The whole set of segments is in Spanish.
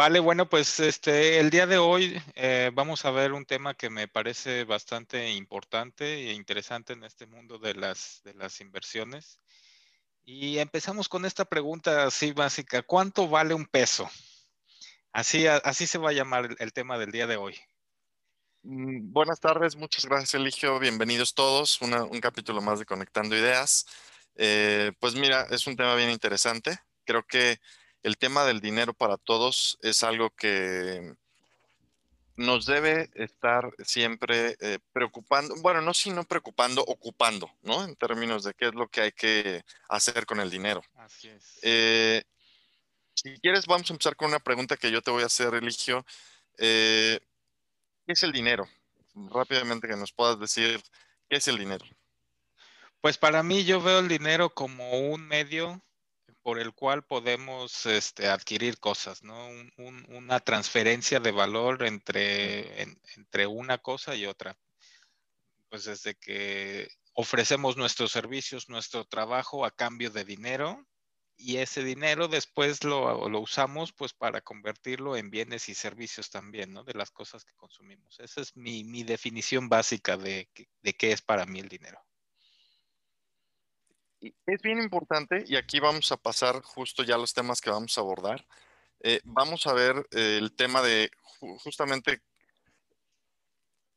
Vale, bueno, pues este, el día de hoy eh, vamos a ver un tema que me parece bastante importante e interesante en este mundo de las, de las inversiones. Y empezamos con esta pregunta así básica, ¿cuánto vale un peso? Así, así se va a llamar el, tema del día de hoy. Mm, buenas tardes, muchas gracias Eligio, bienvenidos todos, un capítulo más de Conectando Ideas. Eh, pues mira, es un tema bien interesante, creo que el tema del dinero para todos es algo que nos debe estar siempre eh, preocupando, bueno, no sino preocupando, ocupando, ¿no? En términos de qué es lo que hay que hacer con el dinero. Así es. Eh, si quieres, vamos a empezar con una pregunta que yo te voy a hacer, Eligio. Eh, ¿Qué es el dinero? Rápidamente que nos puedas decir, ¿qué es el dinero? Pues para mí yo veo el dinero como un medio por el cual podemos este, adquirir cosas, ¿no? una transferencia de valor entre, entre una cosa y otra. Pues desde que ofrecemos nuestros servicios, nuestro trabajo a cambio de dinero y ese dinero después lo, usamos pues para convertirlo en bienes y servicios también, ¿no? De las cosas que consumimos. Esa es mi, definición básica de qué es para mí el dinero es bien importante, y aquí vamos a pasar justo ya a los temas que vamos a abordar. Eh, vamos a ver eh, el tema de justamente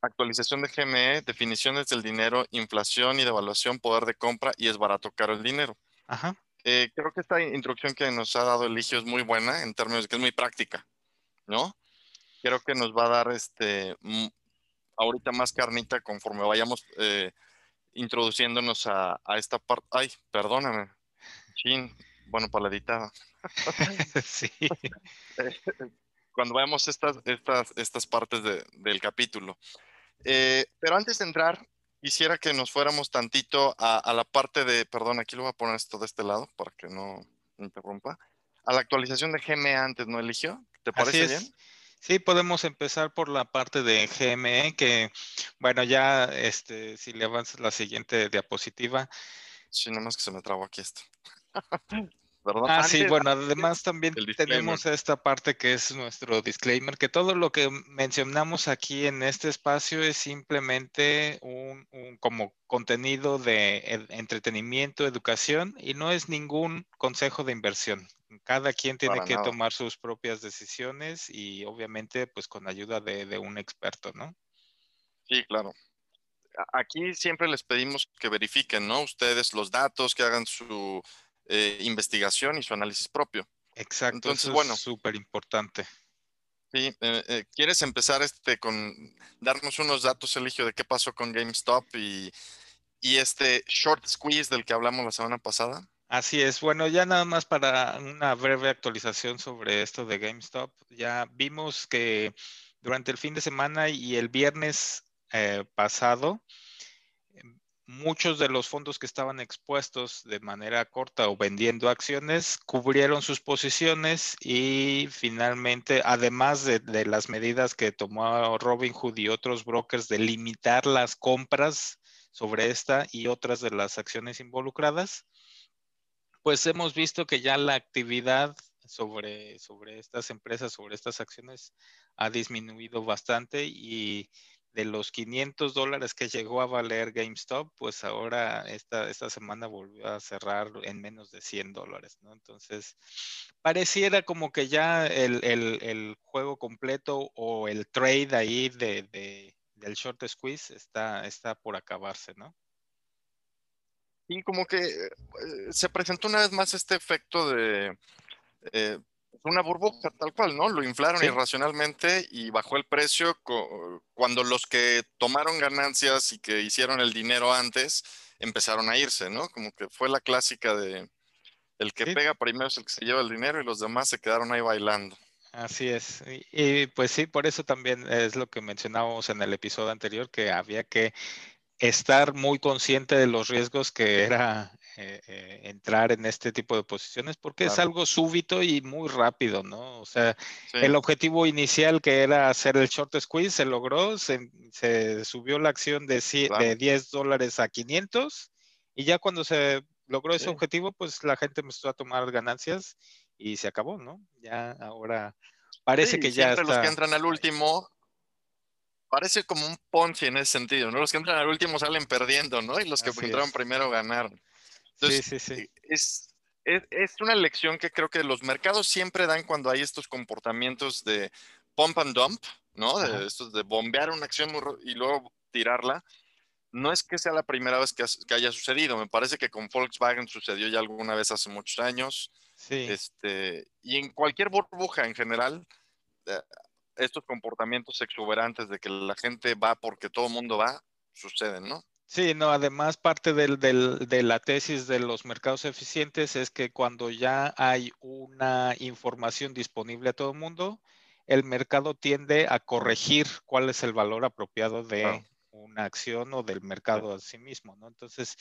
actualización de GME, definiciones del dinero, inflación y devaluación, poder de compra y es barato caro el dinero. Ajá. Eh, creo que esta introducción que nos ha dado Eligio es muy buena en términos de que es muy práctica, ¿no? Creo que nos va a dar este ahorita más carnita conforme vayamos introduciéndonos a, esta parte. Ay, perdóname. Chin, bueno, para la editada. sí. Cuando veamos estas, estas, estas partes del capítulo. Eh, pero antes de entrar, quisiera que nos fuéramos tantito a, la parte de, perdón, aquí lo voy a poner esto de este lado para que no interrumpa, a la actualización de GME antes, ¿no eligió? ¿Te parece bien? Sí, podemos empezar por la parte de GME, que bueno, ya este, si le avanzas la siguiente diapositiva. Sí, nomás que se me trabó aquí esto. Ah, sí, bueno, además también tenemos esta parte que es nuestro disclaimer, que todo lo que mencionamos aquí en este espacio es simplemente un, como contenido de entretenimiento, educación y no es ningún consejo de inversión. Cada quien tiene que tomar sus propias decisiones y obviamente pues con ayuda de, de un experto, ¿no? Sí, claro aquí siempre les pedimos que verifiquen, ¿no? Ustedes los datos, que hagan su eh, investigación y su análisis propio. Exacto, Entonces, bueno, súper importante. Sí, eh, eh, ¿quieres empezar este con darnos unos datos, Eligio, de qué pasó con GameStop y, y este short squeeze del que hablamos la semana pasada? Así es. Bueno, ya nada más para una breve actualización sobre esto de GameStop. Ya vimos que durante el fin de semana y el viernes pasado, muchos de los fondos que estaban expuestos de manera corta o vendiendo acciones cubrieron sus posiciones y finalmente, además de, las medidas que tomó Robinhood y otros brokers de limitar las compras sobre esta y otras de las acciones involucradas, pues hemos visto que ya la actividad sobre, sobre estas empresas, sobre estas acciones, ha disminuido bastante y de los 500 dólares que llegó a valer GameStop, pues ahora esta, esta semana volvió a cerrar en menos de 100 dólares, ¿no? Entonces, pareciera como que ya el, juego completo o el trade ahí de, del short squeeze está, está por acabarse, ¿no? Y como que eh, se presentó una vez más este efecto de... Eh, una burbuja tal cual, ¿no? Lo inflaron irracionalmente y bajó el precio cuando los que tomaron ganancias y que hicieron el dinero antes empezaron a irse, ¿no? Como que fue la clásica de el que pega primero es el que se lleva el dinero y los demás se quedaron ahí bailando. Así es. y, pues sí, por eso también es lo que mencionábamos en el episodio anterior, que había que estar muy consciente de los riesgos que era eh, eh, entrar en este tipo de posiciones porque es algo súbito y muy rápido, ¿no? O sea, el objetivo inicial que era hacer el short squeeze se logró, se, subió la acción de, de 10 dólares a 500 y ya cuando se logró ese objetivo, pues la gente empezó a tomar ganancias y se acabó, ¿no? Ya ahora parece que ya siempre los que entran al último parece como un Ponzi en ese sentido, ¿no? Los que entran al último salen perdiendo, ¿no? Y los que entraron primero ganaron. Sí, sí, sí. Es, es, una lección que creo que los mercados siempre dan cuando hay estos comportamientos de pump and dump, ¿no? De, estos de bombear una acción y luego tirarla. No es que sea la primera vez que, haya sucedido. Me parece que con Volkswagen sucedió ya alguna vez hace muchos años. Sí. Este, y en cualquier burbuja en general, eh, estos comportamientos exuberantes de que la gente va porque todo el mundo va, suceden, ¿no? Sí, no, además parte del, de la tesis de los mercados eficientes es que cuando ya hay una información disponible a todo el mundo, el mercado tiende a corregir cuál es el valor apropiado de una acción o del mercado a sí mismo, ¿no? Entonces,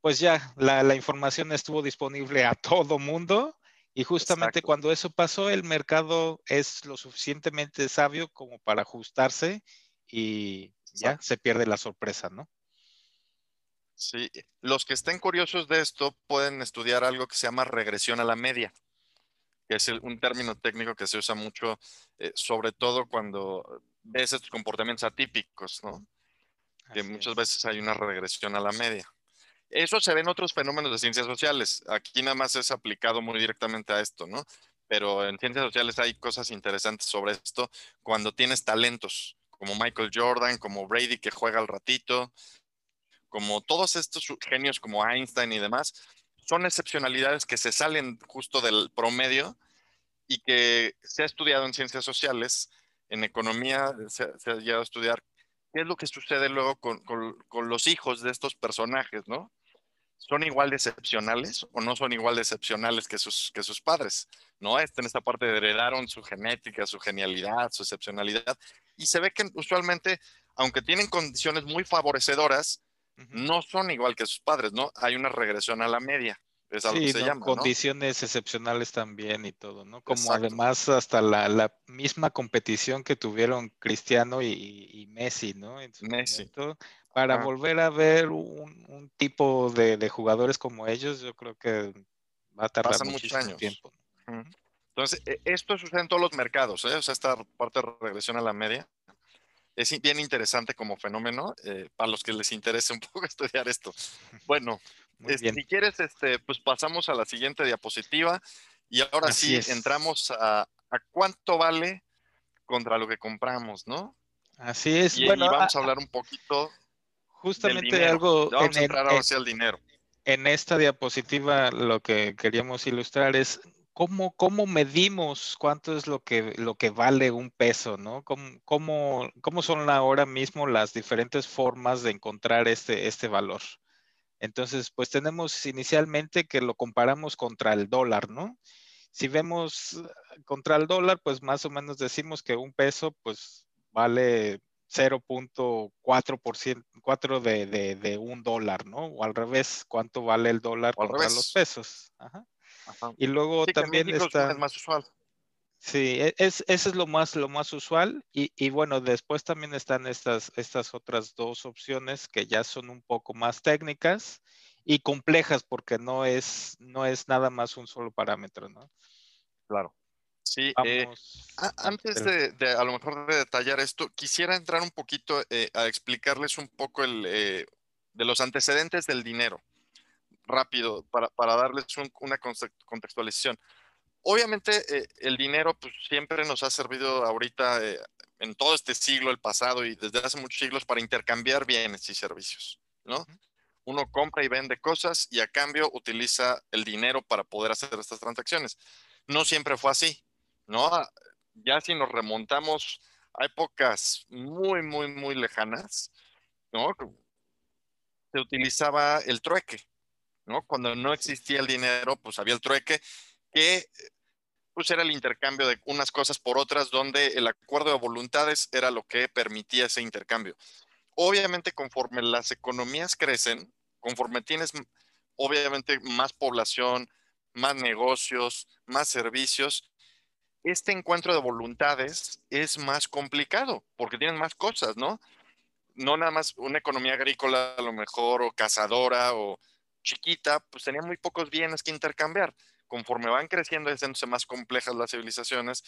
pues ya la, la información estuvo disponible a todo mundo y justamente cuando eso pasó, el mercado es lo suficientemente sabio como para ajustarse y ya se pierde la sorpresa, ¿no? Sí, los que estén curiosos de esto pueden estudiar algo que se llama regresión a la media, que es un término técnico que se usa mucho, eh, sobre todo cuando ves estos comportamientos atípicos, ¿no? que muchas veces hay una regresión a la media. Eso se ve en otros fenómenos de ciencias sociales. Aquí nada más es aplicado muy directamente a esto, ¿no? Pero en ciencias sociales hay cosas interesantes sobre esto cuando tienes talentos, como Michael Jordan, como Brady que juega al ratito, como todos estos genios como Einstein y demás, son excepcionalidades que se salen justo del promedio y que se ha estudiado en ciencias sociales, en economía se, ha llegado a estudiar qué es lo que sucede luego con, con, los hijos de estos personajes, ¿no? ¿Son igual de excepcionales o no son igual de excepcionales que sus, que sus padres? ¿No? En esta parte de heredaron su genética, su genialidad, su excepcionalidad. Y se ve que usualmente, aunque tienen condiciones muy favorecedoras, no son igual que sus padres, ¿no? Hay una regresión a la media. Es algo que se llama, condiciones excepcionales también y todo, ¿no? Como además hasta la, misma competición que tuvieron Cristiano y, Messi, ¿no? Messi. para volver a ver un, tipo de, jugadores como ellos, yo creo que va a tardar muchos años. tiempo. Entonces, e, esto sucede en todos los mercados, ¿eh? O sea, esta parte de regresión a la media es bien interesante como fenómeno eh, para los que les interese un poco estudiar esto. Bueno, si quieres, este, pues pasamos a la siguiente diapositiva y ahora sí entramos a, a, cuánto vale contra lo que compramos, ¿no? Así es. Y, bueno, vamos a, hablar un poquito. Justamente algo. Vamos a entrar ahora el dinero. En esta diapositiva lo que queríamos ilustrar es ¿Cómo, ¿Cómo, medimos cuánto es lo que, lo que vale un peso? ¿no? ¿Cómo, cómo, cómo son ahora mismo las diferentes formas de encontrar este, este valor? Entonces, pues tenemos inicialmente que lo comparamos contra el dólar, ¿no? Si vemos eh, contra el dólar, pues más o menos decimos que un peso, pues vale 0.4% 4 de, de, de, un dólar, ¿no? O al revés, ¿cuánto vale el dólar contra los pesos? Ajá. Y luego también está... Es más usual. Sí, e, es, eso es lo más, lo más usual. Y, y, bueno, después también están estas, estas otras dos opciones que ya son un poco más técnicas y complejas porque no es, no es nada más un solo parámetro, ¿no? Claro. Sí, eh, antes de, a lo mejor de detallar esto, quisiera entrar un poquito eh, a explicarles un poco el, eh, de los antecedentes del dinero rápido para, para darles una contextualización. Obviamente eh, el dinero pues, siempre nos ha servido ahorita eh, en todo este siglo, el pasado y desde hace muchos siglos para intercambiar bienes y servicios, ¿no? Uno compra y vende cosas y a cambio utiliza el dinero para poder hacer estas transacciones. No siempre fue así, ¿no? Ya si nos remontamos a épocas muy, muy, muy lejanas, ¿no? Se utilizaba el trueque, cuando no existía el dinero, pues había el trueque, que pues era el intercambio de unas cosas por otras, donde el acuerdo de voluntades era lo que permitía ese intercambio. Obviamente, conforme las economías crecen, conforme tienes obviamente más población, más negocios, más servicios, este encuentro de voluntades es más complicado porque tienen más cosas, ¿no? No nada más una economía agrícola a lo mejor o cazadora o chiquita, pues tenía muy pocos bienes que intercambiar. Conforme van creciendo y haciéndose más complejas las civilizaciones,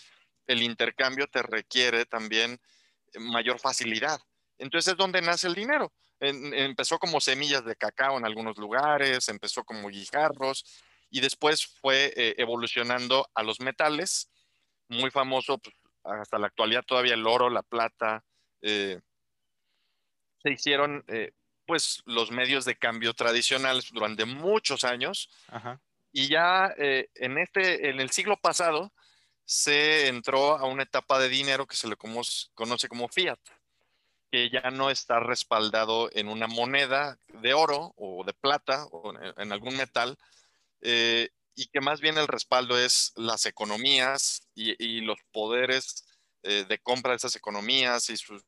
el intercambio te requiere también mayor facilidad. Entonces es donde nace el dinero. empezó como semillas de cacao en algunos lugares, empezó como guijarros y después fue eh, evolucionando a los metales. Muy famoso pues, hasta la actualidad todavía el oro, la plata. Eh, se hicieron eh, pues los medios de cambio tradicionales durante muchos años. Y ya en, este, en el siglo pasado se entró a una etapa de dinero que se le conoce como fiat que ya no está respaldado en una moneda de oro o de plata o en algún metal, eh, y que más bien el respaldo es las economías y, los poderes eh, de compra de esas economías y sus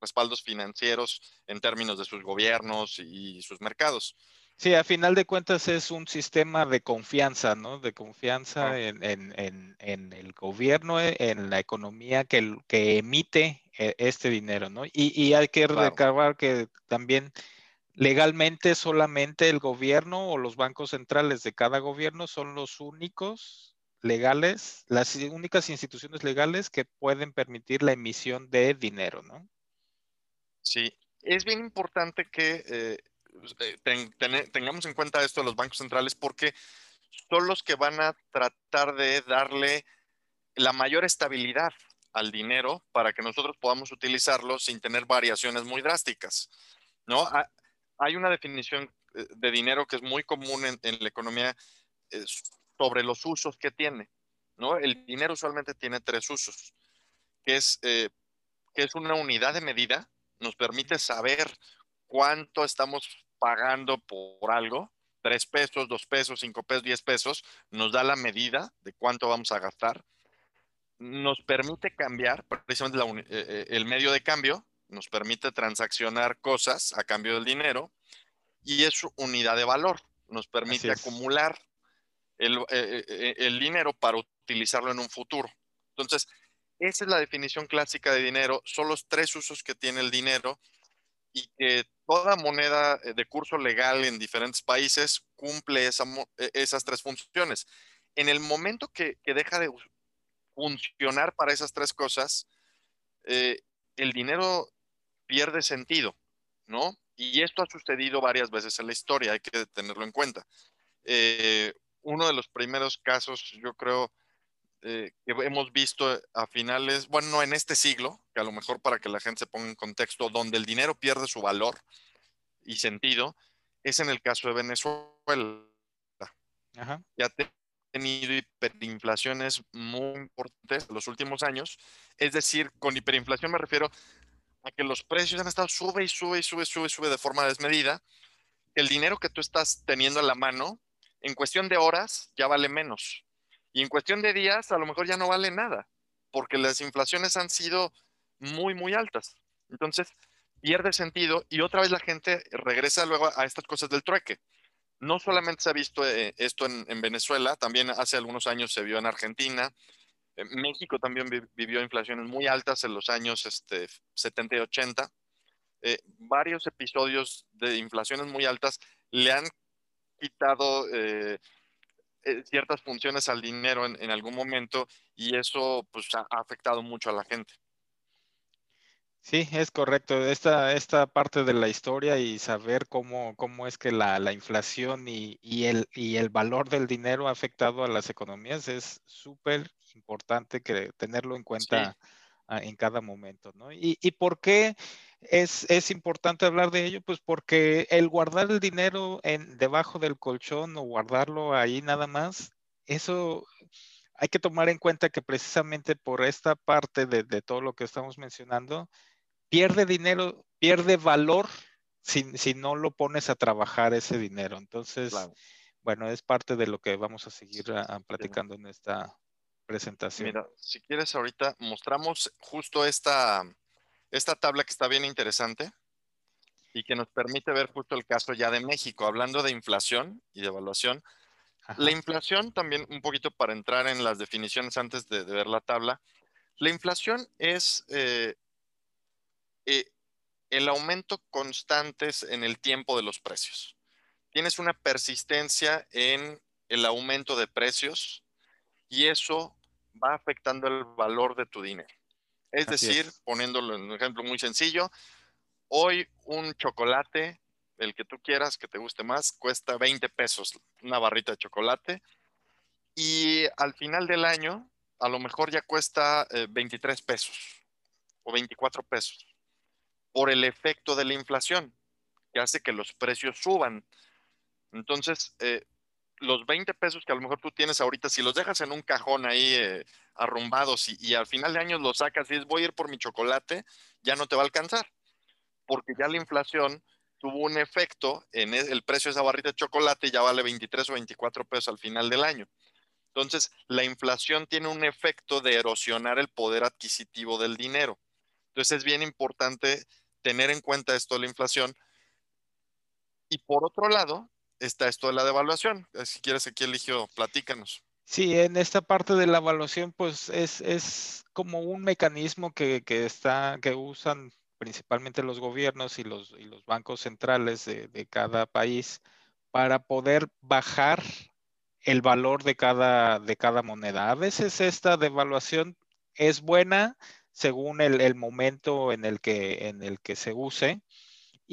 respaldos financieros en términos de sus gobiernos y sus mercados. Sí, a final de cuentas es un sistema de confianza, ¿no? De confianza en, el gobierno, eh, en la economía que, que emite eh, este dinero, ¿no? Y, hay que recabar que también legalmente solamente el gobierno o los bancos centrales de cada gobierno son los únicos legales, las únicas instituciones legales que pueden permitir la emisión de dinero, ¿no? Sí, es bien importante que eh, eh, tengamos en cuenta esto de los bancos centrales porque son los que van a tratar de darle la mayor estabilidad al dinero para que nosotros podamos utilizarlo sin tener variaciones muy drásticas. ¿no? Hay una definición eh, de dinero que es muy común en, la economía sobre los usos que tiene. ¿no? El dinero usualmente tiene tres usos, que es, que es una unidad de medida, nos permite saber cuánto estamos pagando por algo, tres pesos, dos pesos, cinco pesos, diez pesos, nos da la medida de cuánto vamos a gastar. Nos permite cambiar, precisamente eh, eh, el medio de cambio, nos permite transaccionar cosas a cambio del dinero y es unidad de valor, nos permite acumular el, eh, el, dinero para utilizarlo en un futuro. Entonces, esa es la definición clásica de dinero, son los tres usos que tiene el dinero y que toda moneda eh, de curso legal en diferentes países cumple esas tres funciones. En el momento que, deja de funcionar para esas tres cosas, eh, el dinero pierde sentido, ¿no? Y esto ha sucedido varias veces en la historia, hay que tenerlo en cuenta. Eh, uno de los primeros casos, yo creo, que hemos visto a finales, bueno, no en este siglo, que a lo mejor para que la gente se ponga en contexto, donde el dinero pierde su valor y sentido, es en el caso de Venezuela. Ya ha tenido hiperinflaciones muy importantes en los últimos años. Es decir, con hiperinflación me refiero a que los precios han estado sube y sube y sube, sube, sube de forma desmedida. El dinero que tú estás teniendo a la mano, en cuestión de horas, ya vale menos. Y en cuestión de días, a lo mejor ya no vale nada, porque las inflaciones han sido muy, muy altas. Entonces, pierde sentido y otra vez la gente regresa luego a estas cosas del trueque. No solamente se ha visto eh, esto en, Venezuela, también hace algunos años se vio en Argentina. México también vivió inflaciones muy altas en los años este, 70 y 80. Eh, varios episodios de inflaciones muy altas le han quitado eh, ciertas funciones al dinero en, algún momento y eso pues, ha afectado mucho a la gente. Sí, es correcto. Esta, esta parte de la historia y saber cómo, cómo es que la, inflación y, el, y el valor del dinero ha afectado a las economías es súper importante que tenerlo en cuenta en cada momento, ¿no? ¿Y, por qué es, es, importante hablar de ello? Pues porque el guardar el dinero en, debajo del colchón o guardarlo ahí nada más, eso hay que tomar en cuenta que precisamente por esta parte de, de todo lo que estamos mencionando, pierde dinero, pierde valor si, no lo pones a trabajar ese dinero. Entonces, bueno, es parte de lo que vamos a seguir ah, platicando en esta presentación. Mira, si quieres ahorita mostramos justo esta, esta tabla que está bien interesante y que nos permite ver justo el caso ya de México, hablando de inflación y de evaluación. La inflación también, un poquito para entrar en las definiciones antes de, ver la tabla, la inflación es eh, eh, el aumento constante en el tiempo de los precios. Tienes una persistencia en el aumento de precios y eso va afectando el valor de tu dinero. Es decir, poniéndolo en un ejemplo muy sencillo, hoy un chocolate, el que tú quieras, que te guste más, cuesta 20 pesos, una barrita de chocolate, y al final del año, a lo mejor ya cuesta 23 eh, pesos o 24 pesos por el efecto de la inflación, que hace que los precios suban. Entonces, eh, los 20 pesos que a lo mejor tú tienes ahorita, si los dejas en un cajón ahí eh, arrumbados y, al final de año los sacas y dices, voy a ir por mi chocolate, ya no te va a alcanzar, porque ya la inflación tuvo un efecto en e, el precio de esa barrita de chocolate ya vale 23 o 24 pesos al final del año. Entonces, la inflación tiene un efecto de erosionar el poder adquisitivo del dinero. Entonces, es bien importante tener en cuenta esto la inflación. Y por otro lado, está esto de la devaluación. Si quieres, aquí Eligio, platícanos. Sí, en esta parte de la evaluación, pues es, como un mecanismo que, está, que usan principalmente los gobiernos y los, los bancos centrales de, de, cada país para poder bajar el valor de cada, de cada moneda. A veces esta devaluación es buena según el, momento en el, que, en el que se use.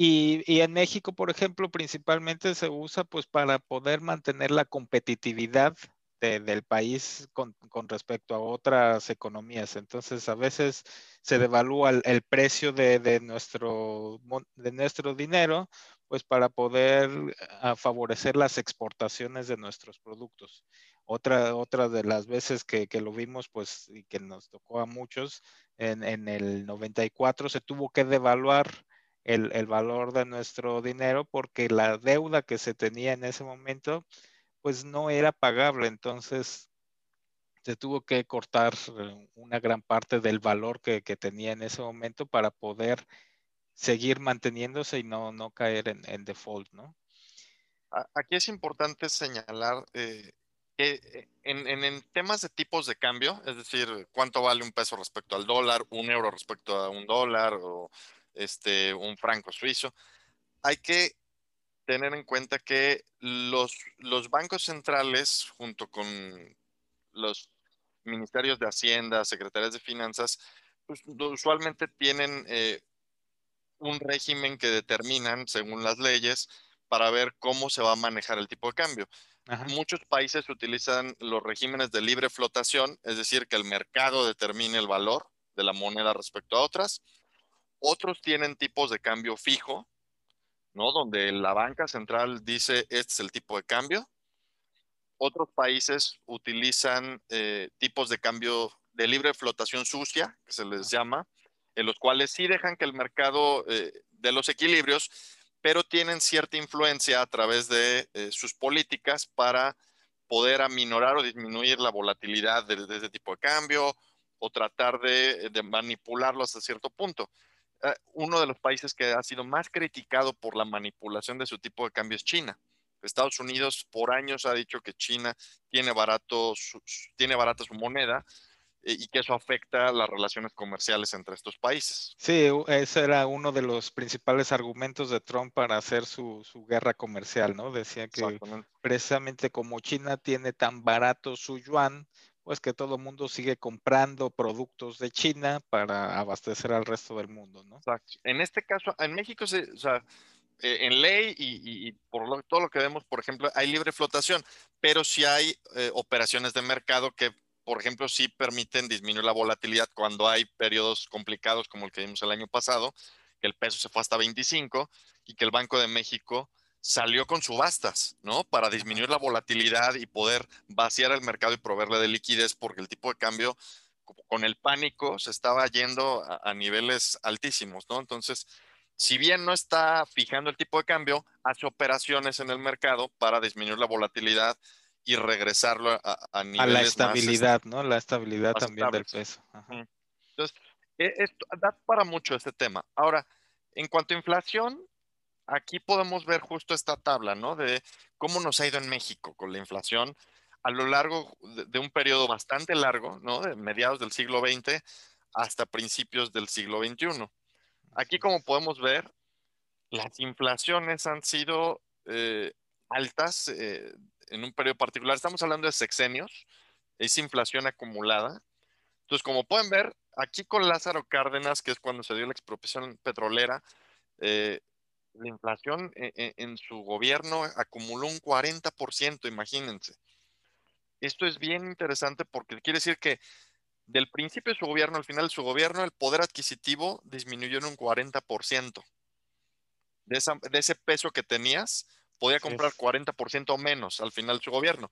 Y, y, en México, por ejemplo, principalmente se usa pues para poder mantener la competitividad del país con, respecto a otras economías. Entonces, a veces se devalúa el, precio de, nuestro, de nuestro dinero, pues para poder ah, favorecer las exportaciones de nuestros productos. Otra, otra de las veces que, lo vimos, pues, y que nos tocó a muchos, en, en el 94 se tuvo que devaluar el, valor de nuestro dinero porque la deuda que se tenía en ese momento pues no era pagable, entonces se tuvo que cortar eh, una gran parte del valor que, tenía en ese momento para poder seguir manteniéndose y no, no caer en, default, ¿no? Aquí es importante señalar eh, que eh, en, en, temas de tipos de cambio, es decir, cuánto vale un peso respecto al dólar, un euro respecto a un dólar o este, un franco suizo, hay que tener en cuenta que los, los bancos centrales, junto con los ministerios de Hacienda, secretarias de Finanzas, pues, usualmente tienen eh, un régimen que determinan, según las leyes, para ver cómo se va a manejar el tipo de cambio. Muchos países utilizan los regímenes de libre flotación, es decir, que el mercado determine el valor de la moneda respecto a otras. Otros tienen tipos de cambio fijo, ¿no? Donde la banca central dice, este es el tipo de cambio. Otros países utilizan eh, tipos de cambio de libre flotación sucia, que se les llama, en los cuales sí dejan que el mercado eh, de los equilibrios, pero tienen cierta influencia a través de eh, sus políticas para poder aminorar o disminuir la volatilidad de, ese tipo de cambio o tratar de, de manipularlo hasta cierto punto. Eh, uno de los países que ha sido más criticado por la manipulación de su tipo de cambio es China. Estados Unidos por años ha dicho que China tiene, barato tiene barata su moneda eh, y que eso afecta las relaciones comerciales entre estos países. Sí, ese era uno de los principales argumentos de Trump para hacer su, su guerra comercial, ¿no? Decía que precisamente como China tiene tan barato su yuan, pues que todo el mundo sigue comprando productos de China para abastecer al resto del mundo, ¿no? Exacto. En este caso, en México, se, o sea, eh, en ley y, por todo lo que vemos, por ejemplo, hay libre flotación, pero sí hay eh, operaciones de mercado que, por ejemplo, sí permiten disminuir la volatilidad cuando hay periodos complicados como el que vimos el año pasado, que el peso se fue hasta 25 y que el Banco de México salió con subastas, ¿no? Para disminuir la volatilidad y poder vaciar el mercado y proveerle de liquidez, porque el tipo de cambio, con el pánico, se estaba yendo a, niveles altísimos, ¿no? Entonces, si bien no está fijando el tipo de cambio, hace operaciones en el mercado para disminuir la volatilidad y regresarlo a, niveles A la estabilidad, ¿no? La estabilidad también del peso. Entonces, e, esto da para mucho este tema. Ahora, en cuanto a inflación, aquí podemos ver justo esta tabla, ¿no? De cómo nos ha ido en México con la inflación a lo largo de, un periodo bastante largo, ¿no? De mediados del siglo XX hasta principios del siglo XXI. Aquí, como podemos ver, las inflaciones han sido eh, altas eh, en un periodo particular. Estamos hablando de sexenios, es inflación acumulada. Entonces, como pueden ver, aquí con Lázaro Cárdenas, que es cuando se dio la expropiación petrolera, eh, la inflación en, e, en, su gobierno acumuló un 40%, imagínense. Esto es bien interesante porque quiere decir que del principio de su gobierno al final de su gobierno, el poder adquisitivo disminuyó en un 40%. De, esa, de ese peso que tenías, podía comprar 40% menos al final de su gobierno.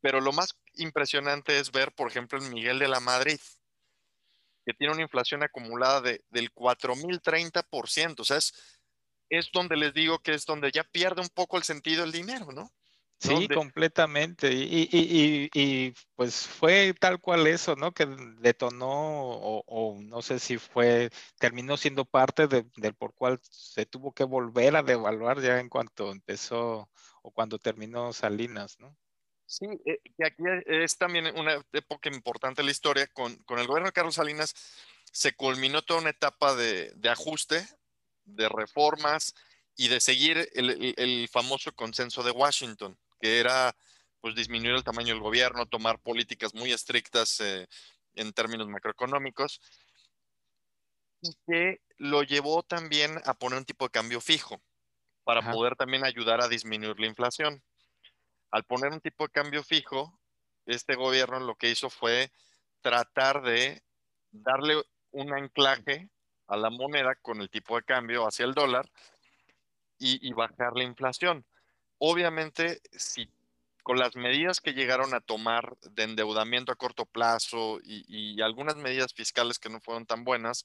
Pero lo más impresionante es ver, por ejemplo, en Miguel de la Madrid, que tiene una inflación acumulada de, del 4.030%. O sea, es, es donde les digo que es donde ya pierde un poco el sentido el dinero, ¿no? Sí, completamente. Y, y, y, pues fue tal cual eso, ¿no? Que detonó, o, o no sé si fue, terminó siendo parte de, del por cual se tuvo que volver a devaluar ya en cuanto empezó o cuando terminó Salinas, ¿no? Sí, eh, y aquí es también una época importante en la historia. Con, con, el gobierno de Carlos Salinas se culminó toda una etapa de, de ajuste, de reformas y de seguir el, el, famoso consenso de Washington que era pues disminuir el tamaño del gobierno, tomar políticas muy estrictas eh, en términos macroeconómicos, y que lo llevó también a poner un tipo de cambio fijo para Ajá. poder también ayudar a disminuir la inflación. Al poner un tipo de cambio fijo, este gobierno lo que hizo fue tratar de darle un anclaje a la moneda con el tipo de cambio hacia el dólar y, y bajar la inflación. Obviamente, si con las medidas que llegaron a tomar de endeudamiento a corto plazo y, y, algunas medidas fiscales que no fueron tan buenas,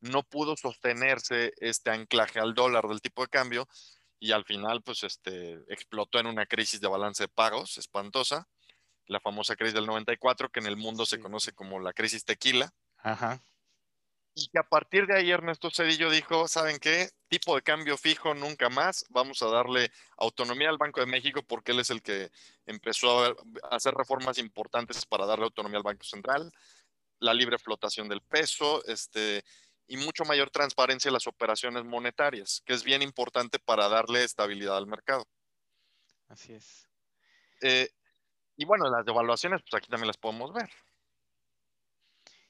no pudo sostenerse este anclaje al dólar del tipo de cambio y al final pues este explotó en una crisis de balance de pagos espantosa, la famosa crisis del 94 que en el mundo se conoce como la crisis tequila. Ajá y que a partir de ahí Ernesto Cedillo dijo, ¿saben qué? Tipo de cambio fijo nunca más, vamos a darle autonomía al Banco de México porque él es el que empezó a hacer reformas importantes para darle autonomía al Banco Central, la libre flotación del peso, este, y mucho mayor transparencia en las operaciones monetarias, que es bien importante para darle estabilidad al mercado. Así es. Eh, y bueno, las devaluaciones, pues aquí también las podemos ver.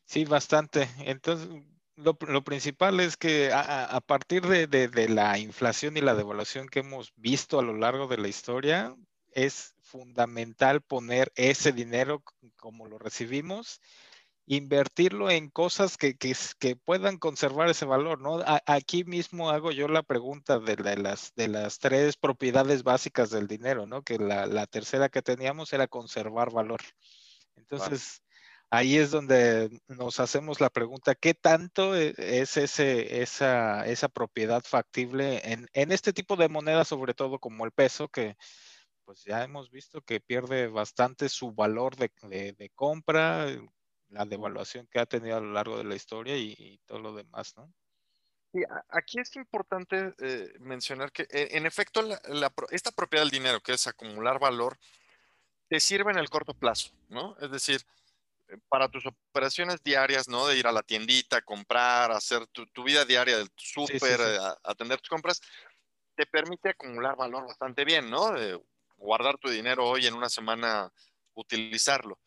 Sí, bastante. Entonces, lo, lo, principal es que a, a partir de, de, de, la inflación y la devaluación que hemos visto a lo largo de la historia, es fundamental poner ese dinero como lo recibimos, invertirlo en cosas que, que, que puedan conservar ese valor, ¿no? A, aquí mismo hago yo la pregunta de, de, las, de las tres propiedades básicas del dinero, ¿no? Que la, la tercera que teníamos era conservar valor. Entonces, ahí es donde nos hacemos la pregunta, ¿qué tanto e, es ese, esa, esa propiedad factible en, en, este tipo de monedas, sobre todo como el peso, que pues ya hemos visto que pierde bastante su valor de, de, de compra, la devaluación que ha tenido a lo largo de la historia y, y todo lo demás, ¿no? Sí, aquí es importante eh, mencionar que, eh, en efecto, la, la, esta propiedad del dinero, que es acumular valor, te sirve en el corto plazo, ¿no? Es decir, para tus operaciones diarias, ¿no? De ir a la tiendita, comprar, hacer tu, tu vida diaria del súper, sí, sí, sí. atender tus compras, te permite acumular valor bastante bien, ¿no? De guardar tu dinero hoy en una semana, utilizarlo.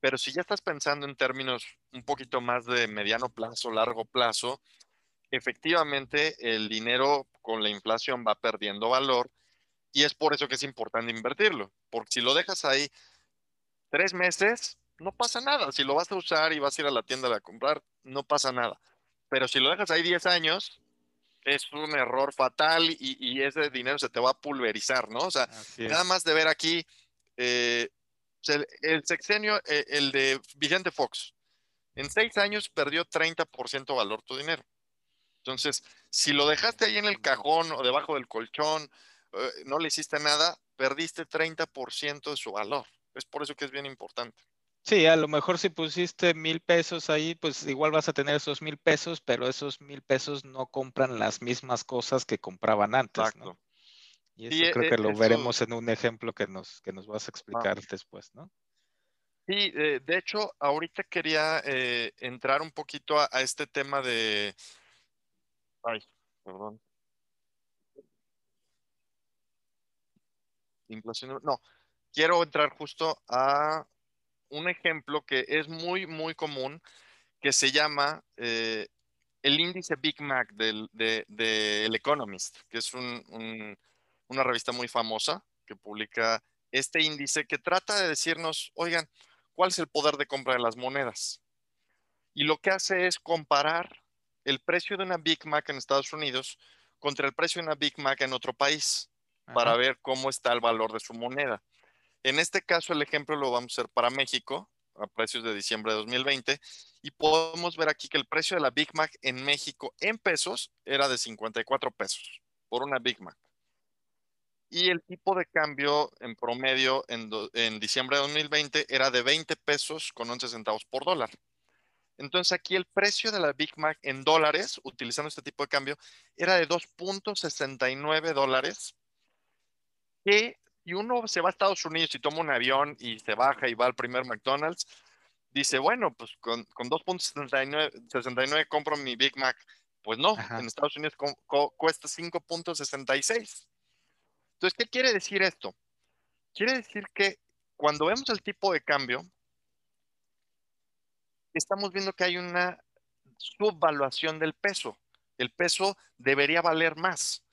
Pero si ya estás pensando en términos un poquito más de mediano plazo, largo plazo, efectivamente el dinero con la inflación va perdiendo valor y es por eso que es importante invertirlo, porque si lo dejas ahí tres meses, no pasa nada. Si lo vas a usar y vas a ir a la tienda a comprar, no pasa nada. Pero si lo dejas ahí 10 años, es un error fatal y, y, ese dinero se te va a pulverizar, ¿no? O sea, nada más de ver aquí eh, el, el, sexenio, eh, el de Vicente Fox, en seis años perdió 30% valor tu dinero. Entonces, si lo dejaste ahí en el cajón o debajo del colchón, eh, no le hiciste nada, perdiste 30% de su valor. Es por eso que es bien importante. Sí, a lo mejor si pusiste mil pesos ahí, pues igual vas a tener esos mil pesos, pero esos mil pesos no compran las mismas cosas que compraban antes, Exacto. ¿no? Y eso sí, creo eh, que lo eso... veremos en un ejemplo que nos, que nos vas a explicar ah. después, ¿no? Sí, eh, de hecho, ahorita quería eh, entrar un poquito a, a, este tema de... Ay, perdón. Inflación. No, quiero entrar justo a un ejemplo que es muy, muy común, que se llama eh, el índice Big Mac del, de, El Economist, que es una revista muy famosa que publica este índice que trata de decirnos, oigan, ¿cuál es el poder de compra de las monedas? Y lo que hace es comparar el precio de una Big Mac en Estados Unidos contra el precio de una Big Mac en otro país para ver cómo está el valor de su moneda. En este caso, el ejemplo lo vamos a hacer para México, a precios de diciembre de 2020, y podemos ver aquí que el precio de la Big Mac en México en pesos era de 54 pesos por una Big Mac. Y el tipo de cambio en promedio en, en diciembre de 2020 era de 20 pesos con 11 centavos por dólar. Entonces aquí el precio de la Big Mac en dólares, utilizando este tipo de cambio, era de 2.69 dólares, que si uno se va a Estados Unidos y toma un avión y se baja y va al primer McDonald's, dice, bueno, pues con, 2.69 compro mi Big Mac. Pues no, en Estados Unidos cuesta 5.66. Entonces, ¿qué quiere decir esto? Quiere decir que cuando vemos el tipo de cambio, estamos viendo que hay una subvaluación del peso. El peso debería valer más,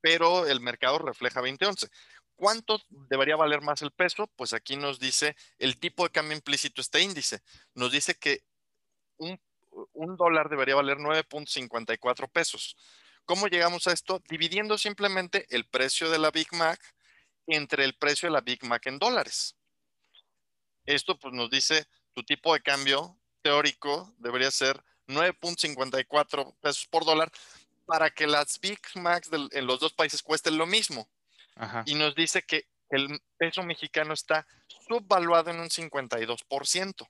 pero el mercado refleja 2011. ¿Cuánto debería valer más el peso? Pues aquí nos dice el tipo de cambio implícito este índice. Nos dice que un, dólar debería valer 9.54 pesos. ¿Cómo llegamos a esto? Dividiendo simplemente el precio de la Big Mac entre el precio de la Big Mac en dólares. Esto pues nos dice tu tipo de cambio teórico debería ser 9.54 pesos por dólar para que las Big Macs en los dos países cuesten lo mismo. Y nos dice que el peso mexicano está subvaluado en un 52%.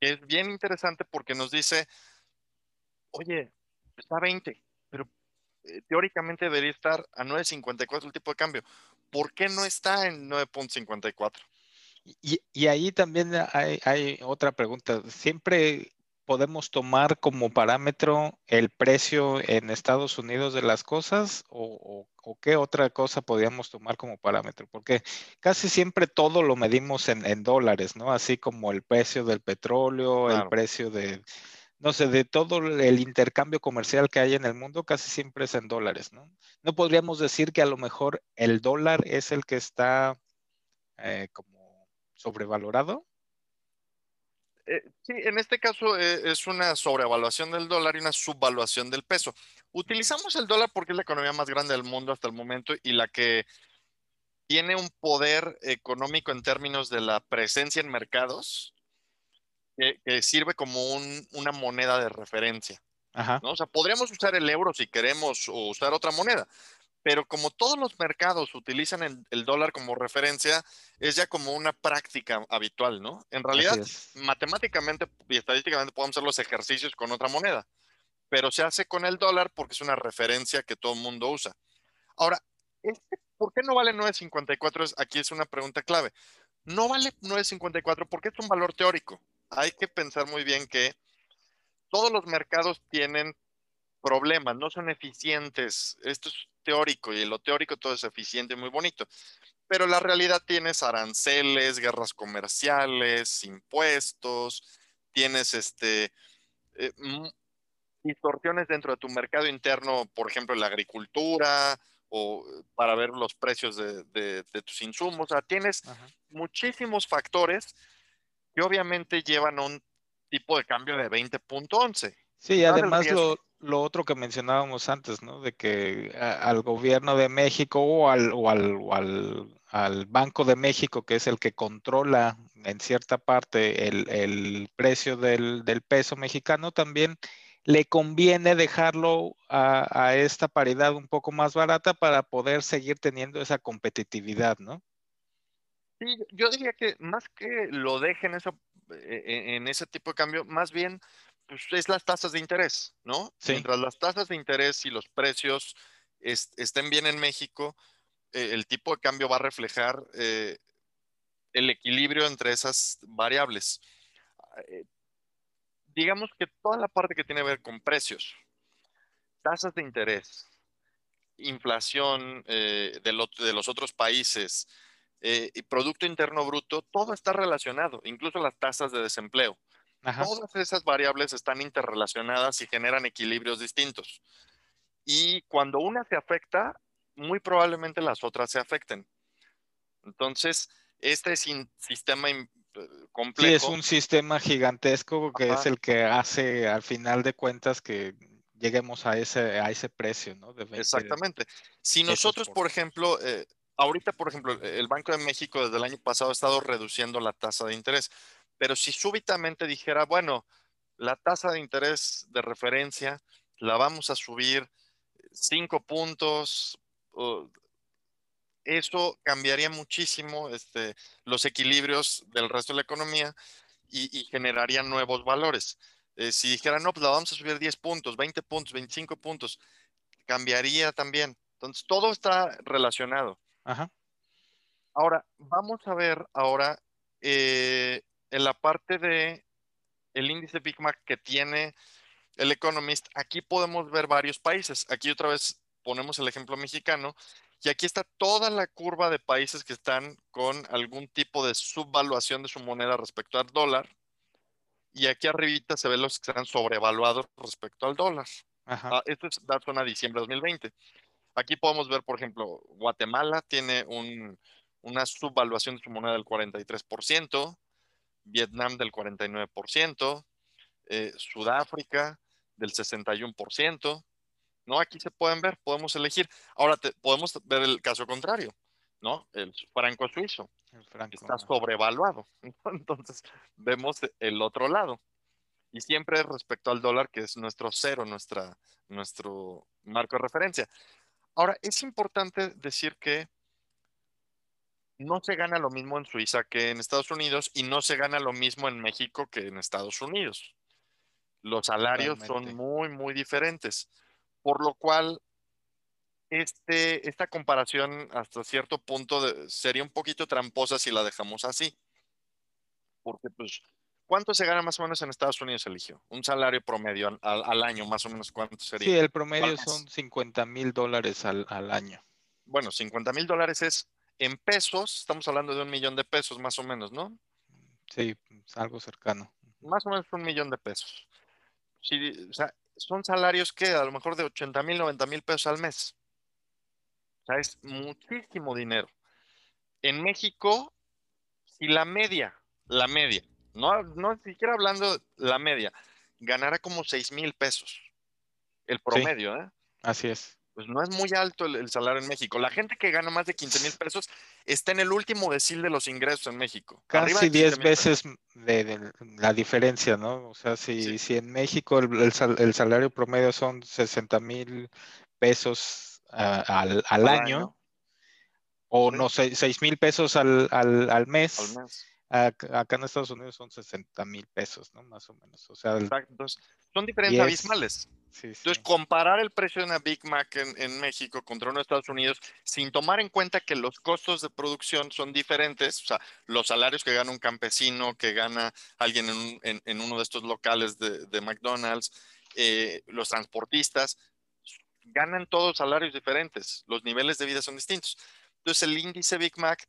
Es bien interesante porque nos dice, oye, está 20, pero eh, teóricamente debería estar a 9.54 el tipo de cambio. ¿Por qué no está en 9.54? Y, ahí también hay, otra pregunta. ¿Siempre podemos tomar como parámetro el precio en Estados Unidos de las cosas o, qué otra cosa podríamos tomar como parámetro? Porque casi siempre todo lo medimos en, dólares, ¿no? Así como el precio del petróleo, el precio de, no sé, de todo el intercambio comercial que hay en el mundo, casi siempre es en dólares, ¿no? No podríamos decir que a lo mejor el dólar es el que está eh, como sobrevalorado? Eh, sí, en este caso eh, es una sobrevaluación del dólar y una subvaluación del peso. Utilizamos el dólar porque es la economía más grande del mundo hasta el momento y la que tiene un poder económico en términos de la presencia en mercados que, sirve como una moneda de referencia. O sea, podríamos usar el euro si queremos o usar otra moneda, pero como todos los mercados utilizan el, dólar como referencia, es ya como una práctica habitual, ¿no? En realidad, matemáticamente y estadísticamente podemos hacer los ejercicios con otra moneda, pero se hace con el dólar porque es una referencia que todo el mundo usa. Ahora, este, ¿por qué no vale 9.54? Aquí es una pregunta clave. No vale 9.54 porque es un valor teórico. Hay que pensar muy bien que todos los mercados tienen problemas, no son eficientes. Esto es teórico y en lo teórico todo es eficiente y muy bonito. Pero la realidad tienes aranceles, guerras comerciales, impuestos, tienes este, eh, distorsiones dentro de tu mercado interno, por ejemplo, la agricultura o para ver los precios de, tus insumos. O sea, tienes muchísimos factores que obviamente llevan a un tipo de cambio de 20.11. Sí, además lo, lo otro que mencionábamos antes, ¿no? De que al gobierno de México o, al, o, al, al, Banco de México, que es el que controla en cierta parte el, precio del, peso mexicano, también le conviene dejarlo a, esta paridad un poco más barata para poder seguir teniendo esa competitividad, ¿no? Sí, yo diría que más que lo dejen eso, e, e, en ese tipo de cambio, más bien pues, es las tasas de interés, ¿no? Mientras las tasas de interés y los precios estén bien en México, eh, el tipo de cambio va a reflejar eh, el equilibrio entre esas variables. Eh, digamos que toda la parte que tiene que ver con precios, tasas de interés, inflación de, de, los otros países, y Producto Interno Bruto, todo está relacionado, incluso las tasas de desempleo. Todas esas variables están interrelacionadas y generan equilibrios distintos. Y cuando una se afecta, muy probablemente las otras se afecten. Entonces, este sistema complejo. Sí, es un sistema gigantesco que es el que hace, al final de cuentas, que lleguemos a ese, a ese precio, ¿no? Exactamente. Si nosotros, por, ejemplo, eh, ahorita, por ejemplo, el Banco de México desde el año pasado ha estado reduciendo la tasa de interés, pero si súbitamente dijera, bueno, la tasa de interés de referencia la vamos a subir cinco puntos, eso cambiaría muchísimo este, los equilibrios del resto de la economía y, generaría nuevos valores. Eh, si dijera, no, pues la vamos a subir 10 puntos, 20 puntos, 25 puntos, cambiaría también. Entonces, todo está relacionado. Ahora, vamos a ver ahora eh, en la parte de el índice Big Mac que tiene el Economist, aquí podemos ver varios países. Aquí otra vez ponemos el ejemplo mexicano y aquí está toda la curva de países que están con algún tipo de subvaluación de su moneda respecto al dólar. Y aquí arribita se ve los que están sobrevaluados respecto al dólar. Ah, esto es dato a diciembre de 2020. Aquí podemos ver, por ejemplo, Guatemala tiene una subvaluación de su moneda del 43%, Vietnam del 49%, eh, Sudáfrica del 61%, ¿no? Aquí se pueden ver, podemos elegir. Ahora podemos ver el caso contrario, ¿no? El franco suizo. está sobrevaluado. Entonces, vemos el otro lado. Y siempre respecto al dólar, que es nuestro cero, nuestra, nuestro marco de referencia. Ahora, es importante decir que no se gana lo mismo en Suiza que en Estados Unidos y no se gana lo mismo en México que en Estados Unidos. Los salarios son muy, muy diferentes. Por lo cual, este, esta comparación hasta cierto punto sería un poquito tramposa si la dejamos así. Porque, pues, ¿cuánto se gana más o menos en Estados Unidos, Eligio? Un salario promedio al, año, más o menos, ¿cuánto sería? Sí, el promedio son 50 mil dólares al, año. Bueno, 50 mil dólares es en pesos, estamos hablando de un millón de pesos más o menos, ¿no? Sí, algo cercano. Más o menos un millón de pesos. o sea, son salarios que a lo mejor de 80 mil, 90 mil pesos al mes. O sea, es muchísimo dinero. En México, si la media, la media, no, no siquiera hablando la media, ganara como 6 mil pesos. El promedio, ¿eh? Así es pues no es muy alto el, salario en México. La gente que gana más de 15 mil pesos está en el último decil de los ingresos en México. Casi 10 veces de, la diferencia, ¿no? O sea, si, si en México el, salario promedio son 60 mil pesos al, año, o no sé, 6 mil pesos al, al, mes. Al mes. Acá en Estados Unidos son 60 mil pesos, ¿no? Más o menos. O sea, son diferencias abismales. Entonces, comparar el precio de una Big Mac en, México contra uno de Estados Unidos, sin tomar en cuenta que los costos de producción son diferentes, o sea, los salarios que gana un campesino, que gana alguien en, uno de estos locales de, McDonald's, eh, los transportistas, ganan todos salarios diferentes, los niveles de vida son distintos. Entonces, el índice Big Mac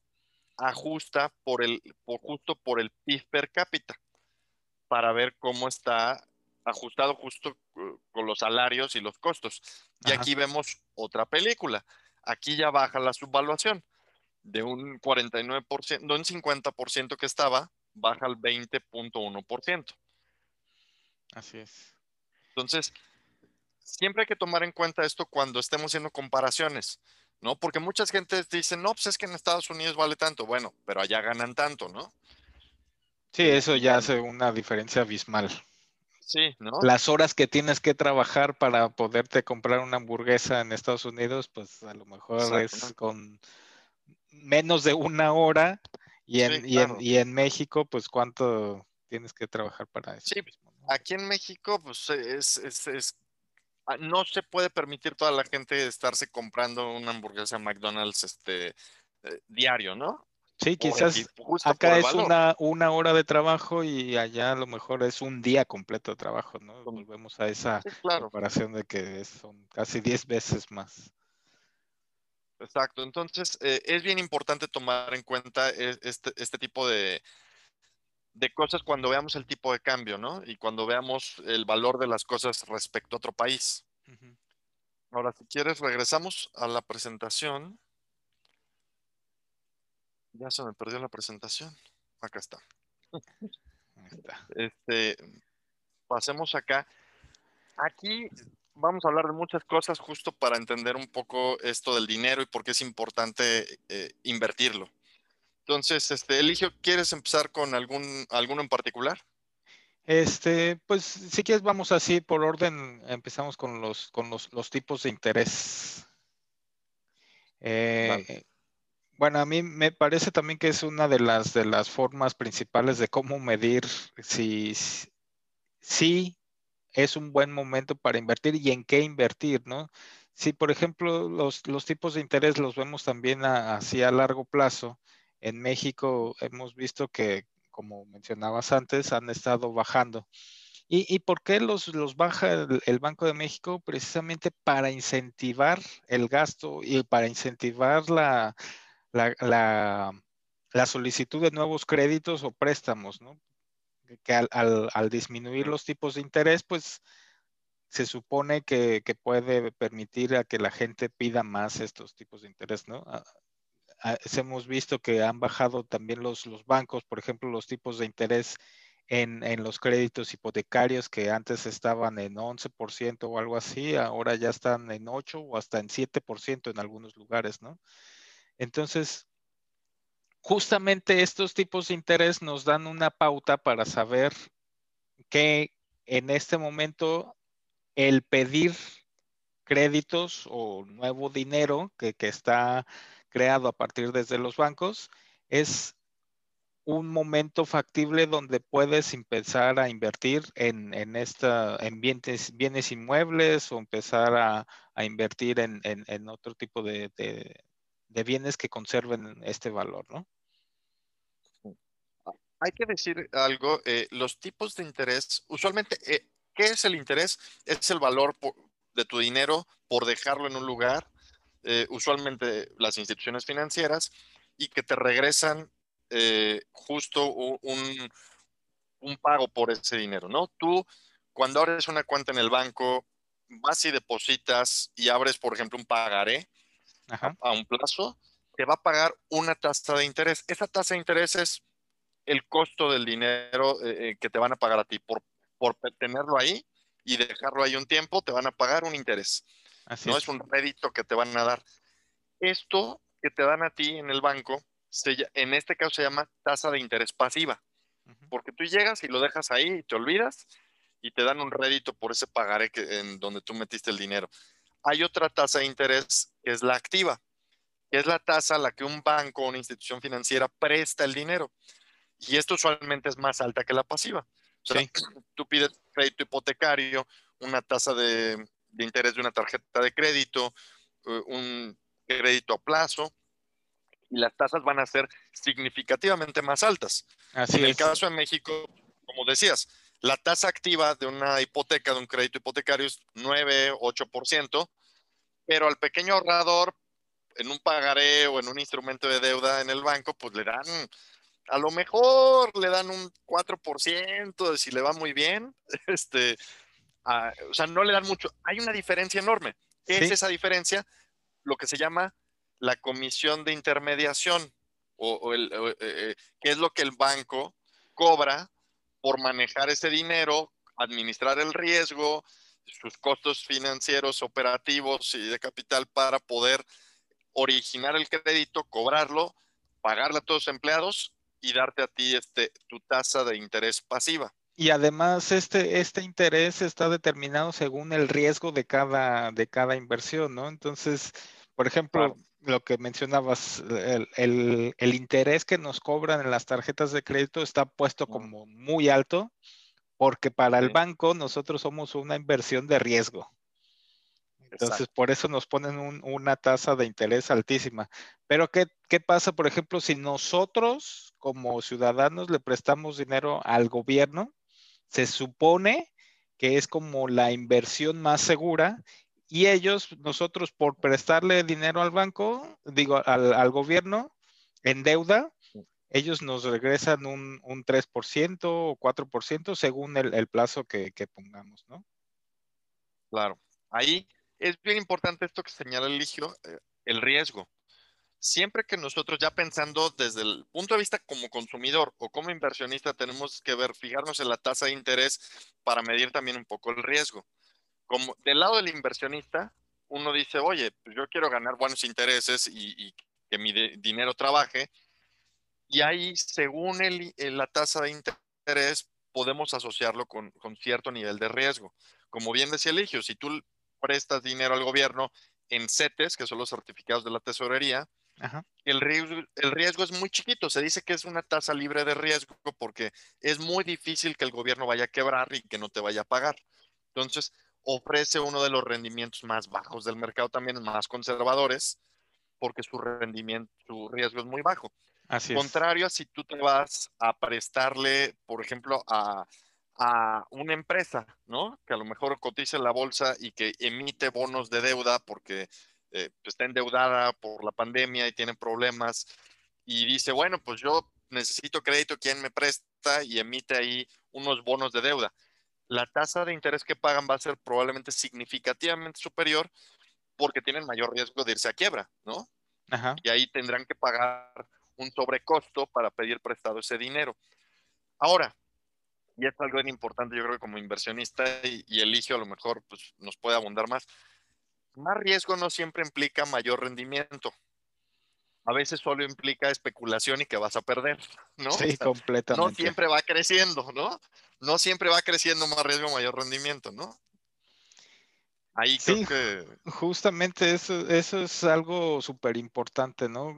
ajusta por el, justo por el PIB per cápita para ver cómo está ajustado justo con los salarios y los costos. Y aquí vemos otra película. Aquí ya baja la subvaluación de un 49%, de un 50% que estaba, baja al 20.1%. Así es. Entonces, siempre hay que tomar en cuenta esto cuando estemos haciendo comparaciones, ¿no? Porque muchas gentes dicen, no, pues es que en Estados Unidos vale tanto. Bueno, pero allá ganan tanto, ¿no? Sí, eso ya hace una diferencia abismal. Sí, ¿no? Las horas que tienes que trabajar para poderte comprar una hamburguesa en Estados Unidos, pues a lo mejor es con menos de una hora y en, y, en, México, pues cuánto tienes que trabajar para eso. Sí, aquí en México, pues es, es, es, no se puede permitir toda la gente estarse comprando una hamburguesa McDonald's este, eh, diario, ¿no? Sí, quizás acá es una, una, hora de trabajo y allá a lo mejor es un día completo de trabajo, ¿no? Volvemos a esa comparación de que son casi 10 veces más. Exacto. Entonces, eh, es bien importante tomar en cuenta e, este, este tipo de, de cosas cuando veamos el tipo de cambio, ¿no? Y cuando veamos el valor de las cosas respecto a otro país. Ahora, si quieres, regresamos a la presentación. Ya se me perdió la presentación. Acá está. Este, pasemos acá. Aquí vamos a hablar de muchas cosas justo para entender un poco esto del dinero y por qué es importante eh, invertirlo. Entonces, este, Eligio, ¿quieres empezar con algún, alguno en particular? Este, pues si quieres vamos así por orden, empezamos con los, con los, tipos de interés. Eh, bueno, a mí me parece también que es una de las, de las formas principales de cómo medir si, si es un buen momento para invertir y en qué invertir, ¿no? Si, por ejemplo, los, tipos de interés los vemos también así a largo plazo, en México hemos visto que, como mencionabas antes, han estado bajando. ¿Y, por qué los, los baja el, Banco de México? Precisamente para incentivar el gasto y para incentivar la, la, solicitud de nuevos créditos o préstamos, ¿no? Que al, disminuir los tipos de interés, pues se supone que, puede permitir a que la gente pida más estos tipos de interés, ¿no? Ah, hemos visto que han bajado también los, los bancos, por ejemplo, los tipos de interés en, en, los créditos hipotecarios que antes estaban en 11% o algo así, ahora ya están en 8 o hasta en 7% en algunos lugares, ¿no? Entonces, justamente estos tipos de interés nos dan una pauta para saber que en este momento el pedir créditos o nuevo dinero que, está creado a partir desde los bancos es un momento factible donde puedes empezar a invertir en, esta, en bienes, inmuebles o empezar a, invertir en, otro tipo de, de bienes que conserven este valor, ¿no? Hay que decir algo, eh, los tipos de interés, usualmente, eh, ¿qué es el interés? Es el valor de tu dinero por dejarlo en un lugar, eh, usualmente las instituciones financieras, y que te regresan justo un, un pago por ese dinero, ¿no? Tú, cuando abres una cuenta en el banco, vas y depositas y abres, por ejemplo, un pagaré, a un plazo, te va a pagar una tasa de interés. Esa tasa de interés es el costo del dinero eh, eh, que te van a pagar a ti por, por tenerlo ahí y dejarlo ahí un tiempo, te van a pagar un interés. No es. un rédito que te van a dar. Esto que te dan a ti en el banco, en este caso se llama tasa de interés pasiva, porque tú llegas y lo dejas ahí y te olvidas y te dan un rédito por ese pagaré que, en donde tú metiste el dinero hay otra tasa de interés que es la activa, que es la tasa a la que un banco o una institución financiera presta el dinero. Y esto usualmente es más alta que la pasiva. O sea, tú pides crédito hipotecario, una tasa de, interés de una tarjeta de crédito, eh, un crédito a plazo, y las tasas van a ser significativamente más altas. en el caso de México, como decías, la tasa activa de una hipoteca, de un crédito hipotecario es 9, 8%, pero al pequeño ahorrador, en un pagaré o en un instrumento de deuda en el banco, pues le dan, a lo mejor le dan un 4%, si le va muy bien, este, o sea, no le dan mucho. Hay una diferencia enorme. ¿Qué es esa diferencia? Lo que se llama la comisión de intermediación, o, el, eh, eh, qué es lo que el banco cobra por manejar ese dinero, administrar el riesgo, sus costos financieros, operativos y de capital para poder originar el crédito, cobrarlo, pagarle a todos los empleados y darte a ti este, tu tasa de interés pasiva. Y además este, este interés está determinado según el riesgo de cada, de cada inversión, ¿no? Entonces, por ejemplo, lo que mencionabas, el, el, interés que nos cobran en las tarjetas de crédito está puesto como muy alto porque para el banco nosotros somos una inversión de riesgo. Entonces, por eso nos ponen una tasa de interés altísima. Pero, ¿qué, ¿qué, pasa, por ejemplo, si nosotros como ciudadanos le prestamos dinero al gobierno? Se supone que es como la inversión más segura y ellos, nosotros por prestarle dinero al banco, digo, al, gobierno en deuda, ellos nos regresan un, un 3% o 4% según el, plazo que, pongamos, ¿no? Claro. Ahí es bien importante esto que señala Eligio, eh, el riesgo. Siempre que nosotros ya pensando desde el punto de vista como consumidor o como inversionista, tenemos que ver, fijarnos en la tasa de interés para medir también un poco el riesgo como del lado del inversionista, uno dice, oye, pues yo quiero ganar buenos intereses y, que mi dinero trabaje. Y ahí, según el, la tasa de interés, podemos asociarlo con, cierto nivel de riesgo. Como bien decía Eligio, si tú prestas dinero al gobierno en CETES, que son los certificados de la tesorería, El, riesgo, el riesgo es muy chiquito. Se dice que es una tasa libre de riesgo porque es muy difícil que el gobierno vaya a quebrar y que no te vaya a pagar. Entonces, ofrece uno de los rendimientos más bajos del mercado, también más conservadores, porque su rendimiento, su riesgo es muy bajo. Así Contrario a si tú te vas a prestarle, por ejemplo, a, una empresa, ¿no? Que a lo mejor cotiza en la bolsa y que emite bonos de deuda porque eh, está endeudada por la pandemia y tiene problemas y dice, bueno, pues yo necesito crédito, ¿quién me presta? Y emite ahí unos bonos de deuda la tasa de interés que pagan va a ser probablemente significativamente superior porque tienen mayor riesgo de irse a quiebra, ¿no? Y ahí tendrán que pagar un sobrecosto para pedir prestado ese dinero. Ahora, y es algo bien importante, yo creo que como inversionista y, y Eligio a lo mejor pues, nos puede abundar más, más riesgo no siempre implica mayor rendimiento a veces solo implica especulación y que vas a perder, ¿no? Sí, completamente. No siempre va creciendo, ¿no? No siempre va creciendo más riesgo, mayor rendimiento, ¿no? Ahí sí, que... justamente eso, eso es algo súper importante, ¿no?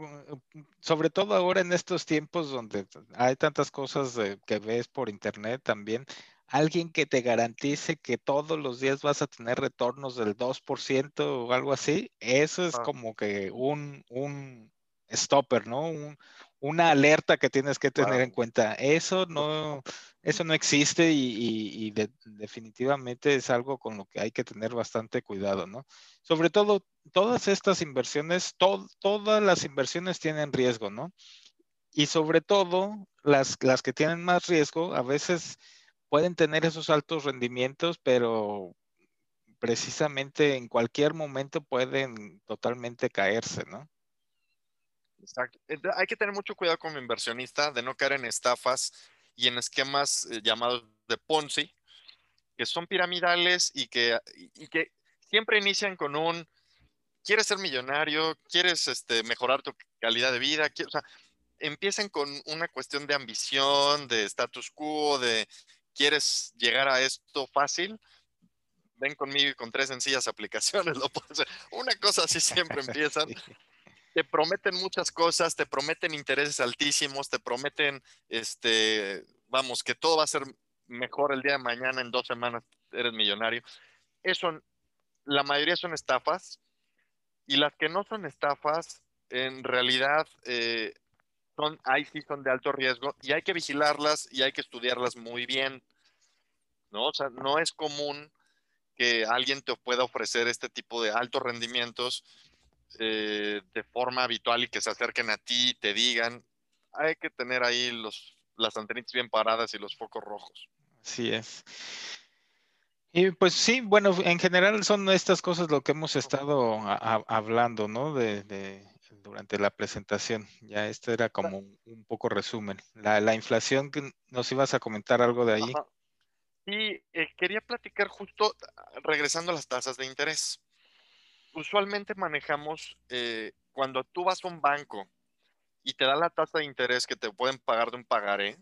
Sobre todo ahora en estos tiempos donde hay tantas cosas que ves por internet también, alguien que te garantice que todos los días vas a tener retornos del 2% o algo así, eso es como que un, un, stopper, ¿no? una alerta que tienes que tener en cuenta. Eso no, eso no existe y, definitivamente es algo con lo que hay que tener bastante cuidado, ¿no? Sobre todo, todas estas inversiones, todas las inversiones tienen riesgo, ¿no? Y sobre todo, las, las que tienen más riesgo, a veces pueden tener esos altos rendimientos, pero precisamente en cualquier momento pueden totalmente caerse, ¿no? Exacto. Hay que tener mucho cuidado como inversionista de no caer en estafas y en esquemas eh, llamados de Ponzi, que son piramidales y que, que siempre inician con un, quieres ser millonario, quieres este, mejorar tu calidad de vida, o sea, empiezan con una cuestión de ambición, de status quo, de quieres llegar a esto fácil, ven conmigo y con tres sencillas aplicaciones lo puedes hacer. Una cosa así siempre empiezan te prometen muchas cosas, te prometen intereses altísimos, te prometen, este, vamos, que todo va a ser mejor el día de mañana, en dos semanas eres millonario. Eso, la mayoría son estafas y las que no son estafas, en realidad, eh, son, ahí sí son de alto riesgo y hay que vigilarlas y hay que estudiarlas muy bien, ¿no? O sea, no es común que alguien te pueda ofrecer este tipo de altos rendimientos eh, de forma habitual y que se acerquen a ti y te digan, hay que tener ahí los, las antenitas bien paradas y los focos rojos. Así es. Y pues sí, bueno, en general son estas cosas lo que hemos estado hablando, ¿no? De, durante la presentación. Ya esto era como un, poco resumen. La, la, inflación, nos ibas a comentar algo de ahí. Sí, eh, quería platicar justo regresando a las tasas de interés usualmente manejamos eh, cuando tú vas a un banco y te da la tasa de interés que te pueden pagar de un pagaré,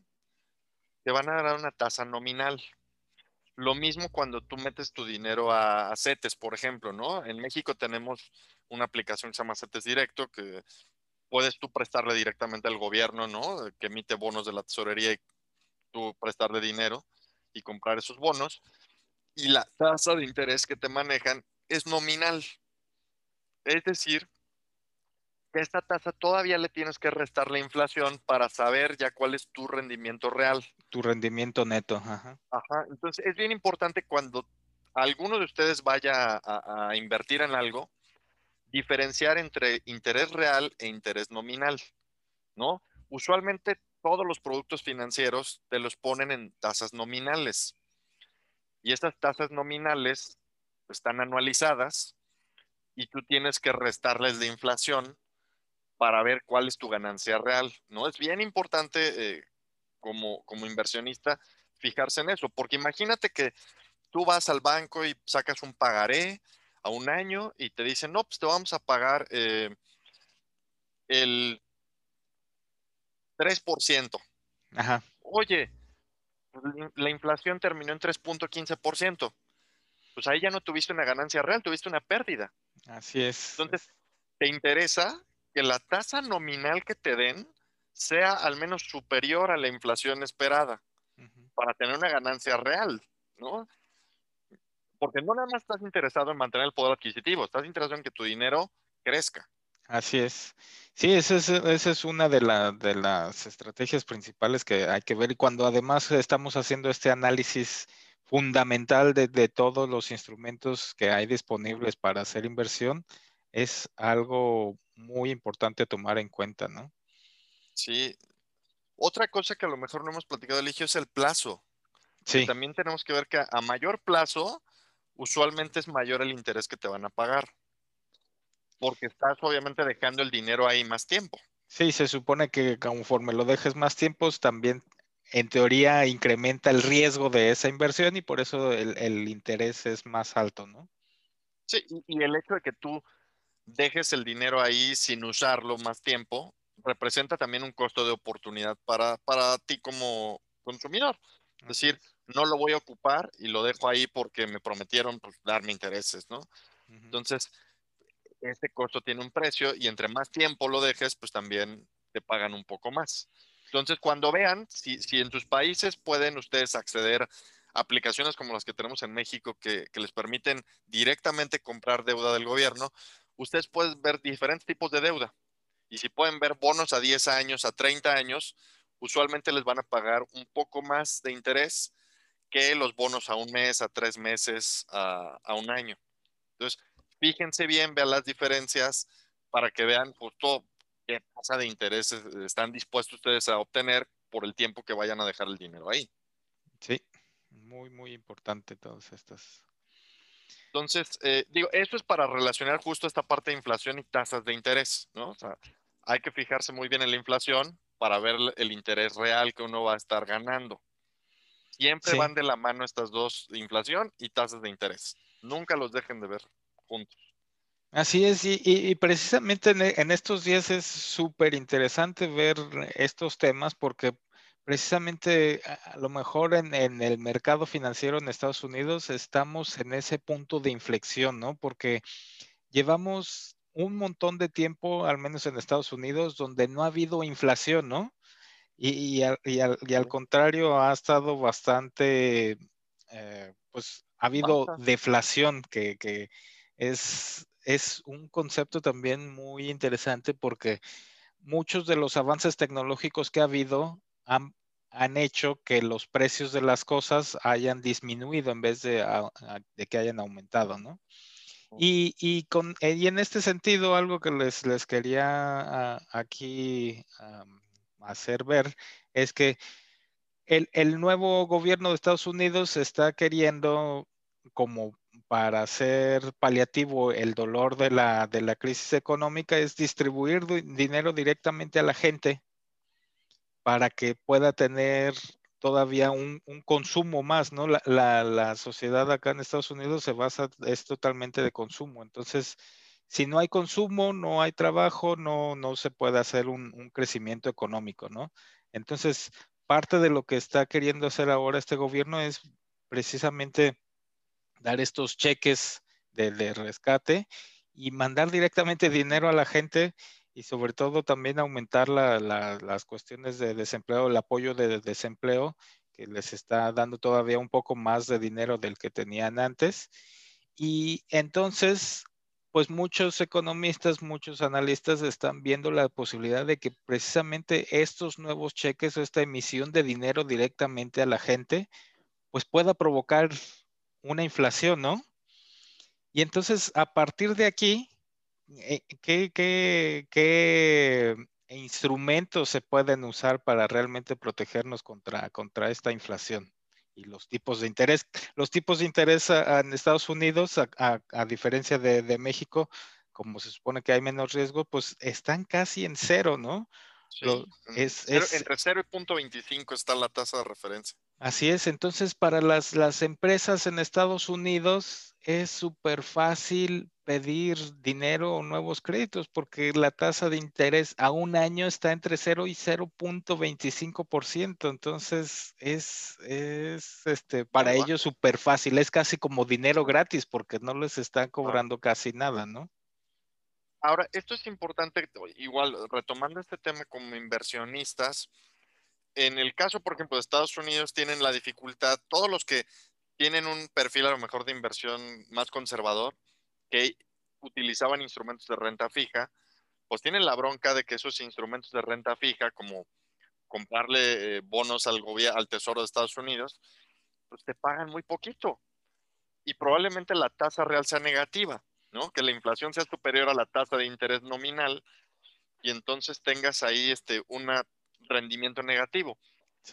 te van a dar una tasa nominal. Lo mismo cuando tú metes tu dinero a, CETES, por ejemplo, ¿no? En México tenemos una aplicación que se llama CETES Directo, que puedes tú prestarle directamente al gobierno, ¿no? Que emite bonos de la tesorería y tú prestarle dinero y comprar esos bonos. Y la tasa de interés que te manejan es nominal. Es decir, que esta tasa todavía le tienes que restar la inflación para saber ya cuál es tu rendimiento real. Tu rendimiento neto, ajá. Ajá, entonces es bien importante cuando alguno de ustedes vaya a, invertir en algo, diferenciar entre interés real e interés nominal, ¿no? Usualmente todos los productos financieros te los ponen en tasas nominales. Y estas tasas nominales están anualizadas y tú tienes que restarles de inflación para ver cuál es tu ganancia real. ¿no? Es bien importante eh, como, como inversionista fijarse en eso, porque imagínate que tú vas al banco y sacas un pagaré a un año y te dicen, no, pues te vamos a pagar eh, el 3%. Ajá. Oye, la inflación terminó en 3.15%. Pues ahí ya no tuviste una ganancia real, tuviste una pérdida. Así es. Entonces, ¿te interesa que la tasa nominal que te den sea al menos superior a la inflación esperada para tener una ganancia real, ¿no? Porque no nada más estás interesado en mantener el poder adquisitivo, estás interesado en que tu dinero crezca. Así es. Sí, esa es, una de, de las estrategias principales que hay que ver. Y cuando además estamos haciendo este análisis fundamental de, de, todos los instrumentos que hay disponibles para hacer inversión, es algo muy importante tomar en cuenta, ¿no? Sí. Otra cosa que a lo mejor no hemos platicado, Eligio, es el plazo. Sí. también tenemos que ver que a mayor plazo, usualmente es mayor el interés que te van a pagar porque estás obviamente dejando el dinero ahí más tiempo. Sí, se supone que conforme lo dejes más tiempo, también en teoría incrementa el riesgo de esa inversión y por eso el, interés es más alto, ¿no? Sí, y, el hecho de que tú dejes el dinero ahí sin usarlo más tiempo representa también un costo de oportunidad para, para ti como consumidor. Es decir, no lo voy a ocupar y lo dejo ahí porque me prometieron pues, darme intereses, ¿no? Entonces, este costo tiene un precio y entre más tiempo lo dejes, pues también te pagan un poco más. Entonces, cuando vean, si, en sus países pueden ustedes acceder a aplicaciones como las que tenemos en México que, les permiten directamente comprar deuda del gobierno, ustedes pueden ver diferentes tipos de deuda. Y si pueden ver bonos a 10 años, a 30 años, usualmente les van a pagar un poco más de interés que los bonos a un mes, a tres meses, a, un año. Entonces, fíjense bien, vean las diferencias para que vean justo qué tasa de intereses están dispuestos ustedes a obtener por el tiempo que vayan a dejar el dinero ahí. Sí, muy, muy importante todas estas. Entonces, eh, digo, esto es para relacionar justo esta parte de inflación y tasas de interés, ¿no? O sea, hay que fijarse muy bien en la inflación para ver el interés real que uno va a estar ganando. Siempre van de la mano estas dos, inflación y tasas de interés. Nunca los dejen de ver juntos. Así es, y, precisamente en, estos días es súper interesante ver estos temas porque precisamente a, lo mejor en, el mercado financiero en Estados Unidos estamos en ese punto de inflexión, ¿no? Porque llevamos un montón de tiempo, al menos en Estados Unidos, donde no ha habido inflación, ¿no? Y, al, contrario, ha estado bastante, eh, pues ha habido deflación que, que es, es un concepto también muy interesante porque muchos de los avances tecnológicos que ha habido han, hecho que los precios de las cosas hayan disminuido en vez de, que hayan aumentado, ¿no? Y, con, eh, y en este sentido, algo que les, les quería aquí hacer ver es que el, el, nuevo gobierno de Estados Unidos está queriendo como para hacer paliativo el dolor de la, de la crisis económica es distribuir dinero directamente a la gente para que pueda tener todavía un, consumo más, ¿no? La, la, sociedad acá en Estados Unidos se basa, es totalmente de consumo. Entonces, si no hay consumo, no hay trabajo, no, no se puede hacer un, un crecimiento económico, ¿no? Entonces, parte de lo que está queriendo hacer ahora este gobierno es precisamente dar estos cheques de, rescate y mandar directamente dinero a la gente y sobre todo también aumentar las cuestiones de desempleo, el apoyo de desempleo, que les está dando todavía un poco más de dinero del que tenían antes. Y entonces, pues muchos economistas, muchos analistas están viendo la posibilidad de que precisamente estos nuevos cheques o esta emisión de dinero directamente a la gente, pues pueda provocar una inflación, ¿no? Y entonces, a partir de aquí, ¿qué, qué, qué instrumentos se pueden usar para realmente protegernos contra, contra esta inflación? Y los tipos de interés, los tipos de interés en Estados Unidos, a, diferencia de, México, como se supone que hay menos riesgo, pues están casi en cero, ¿no? Es, entre 0 y 0.25 está la tasa de referencia. Así es, entonces para las, las empresas en Estados Unidos es súper fácil pedir dinero o nuevos créditos porque la tasa de interés a un año está entre 0 y 0.25%. Entonces es, es este, para ellos súper fácil, es casi como dinero gratis porque no les están cobrando casi nada, ¿no? Ahora, esto es importante, igual retomando este tema como inversionistas, en el caso, por ejemplo, de Estados Unidos, tienen la dificultad, todos los que tienen un perfil a lo mejor de inversión más conservador, que utilizaban instrumentos de renta fija, pues tienen la bronca de que esos instrumentos de renta fija, como comprarle eh, bonos al al Tesoro de Estados Unidos, pues te pagan muy poquito. Y probablemente la tasa real sea negativa, ¿no? Que la inflación sea superior a la tasa de interés nominal y entonces tengas ahí este, una rendimiento negativo.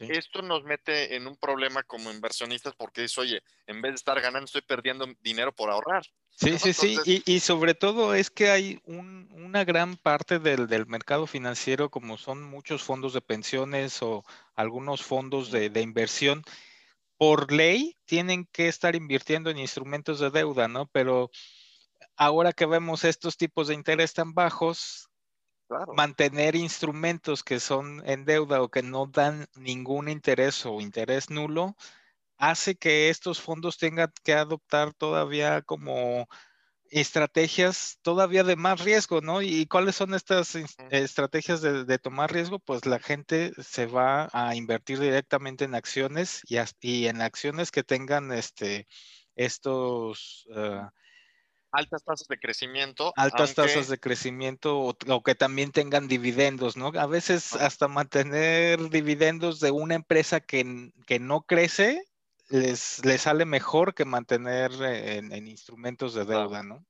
Esto nos mete en un problema como inversionistas porque dice, oye, en vez de estar ganando, estoy perdiendo dinero por ahorrar. Sí, sí, sí, y, sobre todo es que hay una gran parte del, mercado financiero, como son muchos fondos de pensiones o algunos fondos de, de, inversión, por ley tienen que estar invirtiendo en instrumentos de deuda, ¿no? Pero ahora que vemos estos tipos de interés tan bajos, mantener instrumentos que son en deuda o que no dan ningún interés o interés nulo, hace que estos fondos tengan que adoptar todavía como estrategias todavía de más riesgo, ¿no? ¿Y cuáles son estas estrategias de, tomar riesgo? Pues la gente se va a invertir directamente en acciones y, en acciones que tengan este, estos... Ah, altas tasas de crecimiento. Altas tasas de crecimiento o, que también tengan dividendos, ¿no? A veces hasta mantener dividendos de una empresa que, que no crece les, les, sale mejor que mantener en, instrumentos de deuda, ¿no?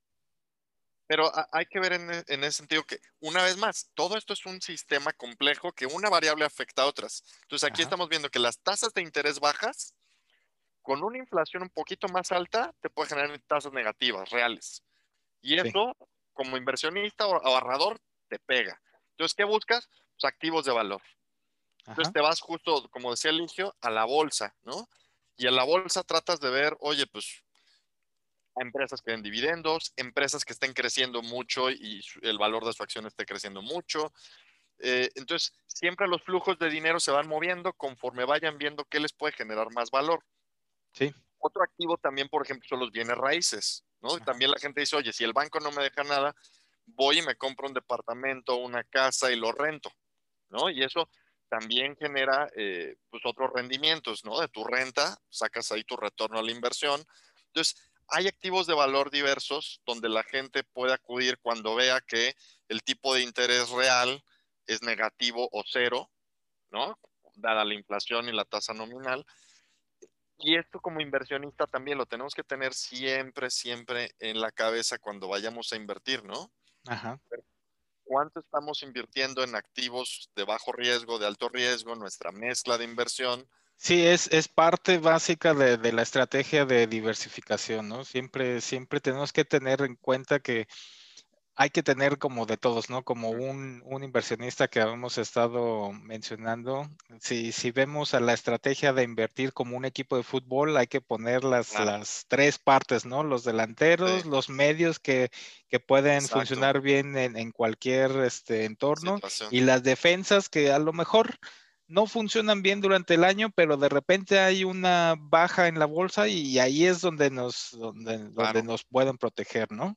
Pero hay que ver en, en, ese sentido que, una vez más, todo esto es un sistema complejo que una variable afecta a otras. Entonces aquí estamos viendo que las tasas de interés bajas con una inflación un poquito más alta, te puede generar tasas negativas, reales. Y eso, como inversionista o ahorrador, te pega. Entonces, ¿qué buscas? Pues activos de valor. Entonces te vas justo, como decía Eligio, a la bolsa, ¿no? Y en la bolsa tratas de ver, oye, pues empresas que den dividendos, empresas que estén creciendo mucho y el valor de su acción esté creciendo mucho. Eh, entonces, siempre los flujos de dinero se van moviendo conforme vayan viendo qué les puede generar más valor. Sí. Otro activo también, por ejemplo, son los bienes raíces, ¿no? También la gente dice, oye, si el banco no me deja nada, voy y me compro un departamento, una casa y lo rento, ¿no? Y eso también genera, eh, pues, otros rendimientos, ¿no? De tu renta, sacas ahí tu retorno a la inversión. Entonces, hay activos de valor diversos donde la gente puede acudir cuando vea que el tipo de interés real es negativo o cero, ¿no? Dada la inflación y la tasa nominal. Y esto como inversionista también lo tenemos que tener siempre, siempre en la cabeza cuando vayamos a invertir, ¿no? Ajá. ¿Cuánto estamos invirtiendo en activos de bajo riesgo, de alto riesgo, nuestra mezcla de inversión? Sí, es, es parte básica de, de la estrategia de diversificación, ¿no? Siempre, siempre tenemos que tener en cuenta que hay que tener como de todos, ¿no? Como un, inversionista que hemos estado mencionando, si, si, vemos a la estrategia de invertir como un equipo de fútbol, hay que poner las, las tres partes, ¿no? Los delanteros, los medios que, pueden funcionar bien en, cualquier este, entorno y las defensas que a lo mejor no funcionan bien durante el año, pero de repente hay una baja en la bolsa y ahí es donde nos, donde, donde nos pueden proteger, ¿no?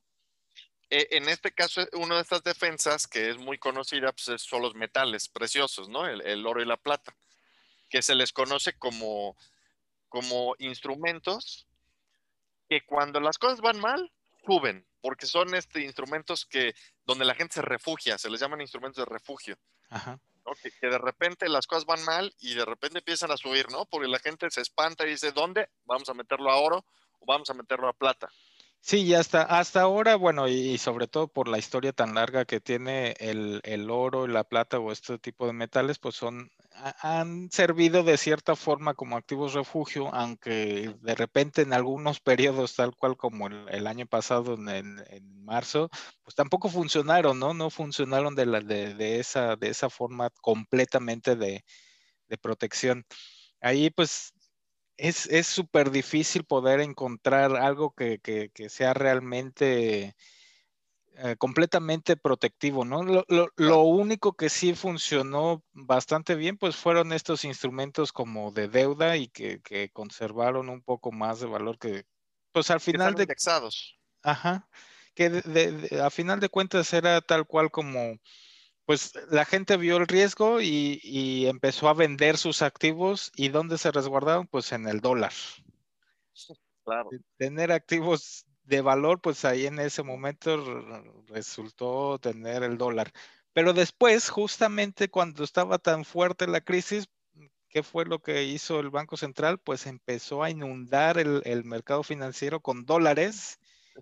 Eh, en este caso, una de estas defensas que es muy conocida pues, son los metales preciosos, ¿no? El, oro y la plata, que se les conoce como, como instrumentos que cuando las cosas van mal, suben, porque son este, instrumentos que donde la gente se refugia, se les llaman instrumentos de refugio. Que, que, de repente las cosas van mal y de repente empiezan a subir, ¿no? Porque la gente se espanta y dice, ¿dónde? Vamos a meterlo a oro o vamos a meterlo a plata. Sí, y hasta, hasta ahora, bueno, y, sobre todo por la historia tan larga que tiene el, el oro, la plata o este tipo de metales, pues son, han servido de cierta forma como activos refugio, aunque de repente en algunos periodos, tal cual como el, año pasado, en, en, marzo, pues tampoco funcionaron, ¿no? No funcionaron de, la, de esa, de esa forma completamente de, de protección. Ahí pues es súper difícil poder encontrar algo que, sea realmente eh, completamente protectivo, ¿no? Lo, único que sí funcionó bastante bien, pues fueron estos instrumentos como de deuda y que, conservaron un poco más de valor que, pues al final de... Indexados. Ajá, que a final de cuentas era tal cual como pues la gente vio el riesgo y, empezó a vender sus activos. ¿Y dónde se resguardaron? Pues en el dólar. Claro. Tener activos de valor, pues ahí en ese momento resultó tener el dólar. Pero después, justamente cuando estaba tan fuerte la crisis, ¿qué fue lo que hizo el Banco Central? Pues empezó a inundar el, el mercado financiero con dólares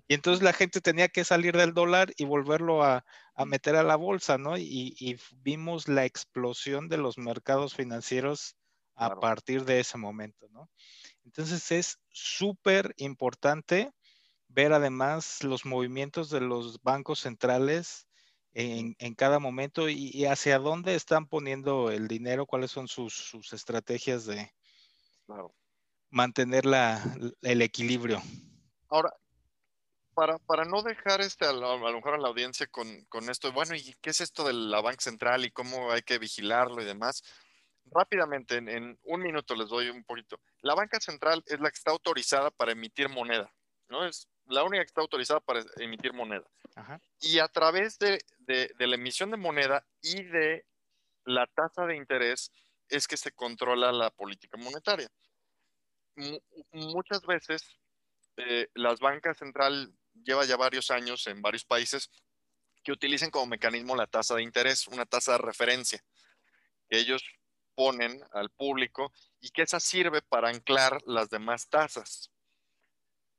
y entonces la gente tenía que salir del dólar y volverlo a, meter a la bolsa, ¿no? Y, vimos la explosión de los mercados financieros a partir de ese momento, ¿no? Entonces es súper importante ver además los movimientos de los bancos centrales en, cada momento y, hacia dónde están poniendo el dinero, cuáles son sus, estrategias de mantener el equilibrio. Ahora, para, no dejar este, a, lo, mejor a la audiencia con, con, esto, bueno, ¿y qué es esto de la Banca Central y cómo hay que vigilarlo y demás? Rápidamente, en, un minuto les doy un poquito. La banca central es la que está autorizada para emitir moneda, ¿no? Es la única que está autorizada para emitir moneda. Y a través de, de, de, la emisión de moneda y de la tasa de interés es que se controla la política monetaria. muchas veces eh, las bancas central lleva ya varios años en varios países que utilicen como mecanismo la tasa de interés, una tasa de referencia que ellos ponen al público y que esa sirve para anclar las demás tasas.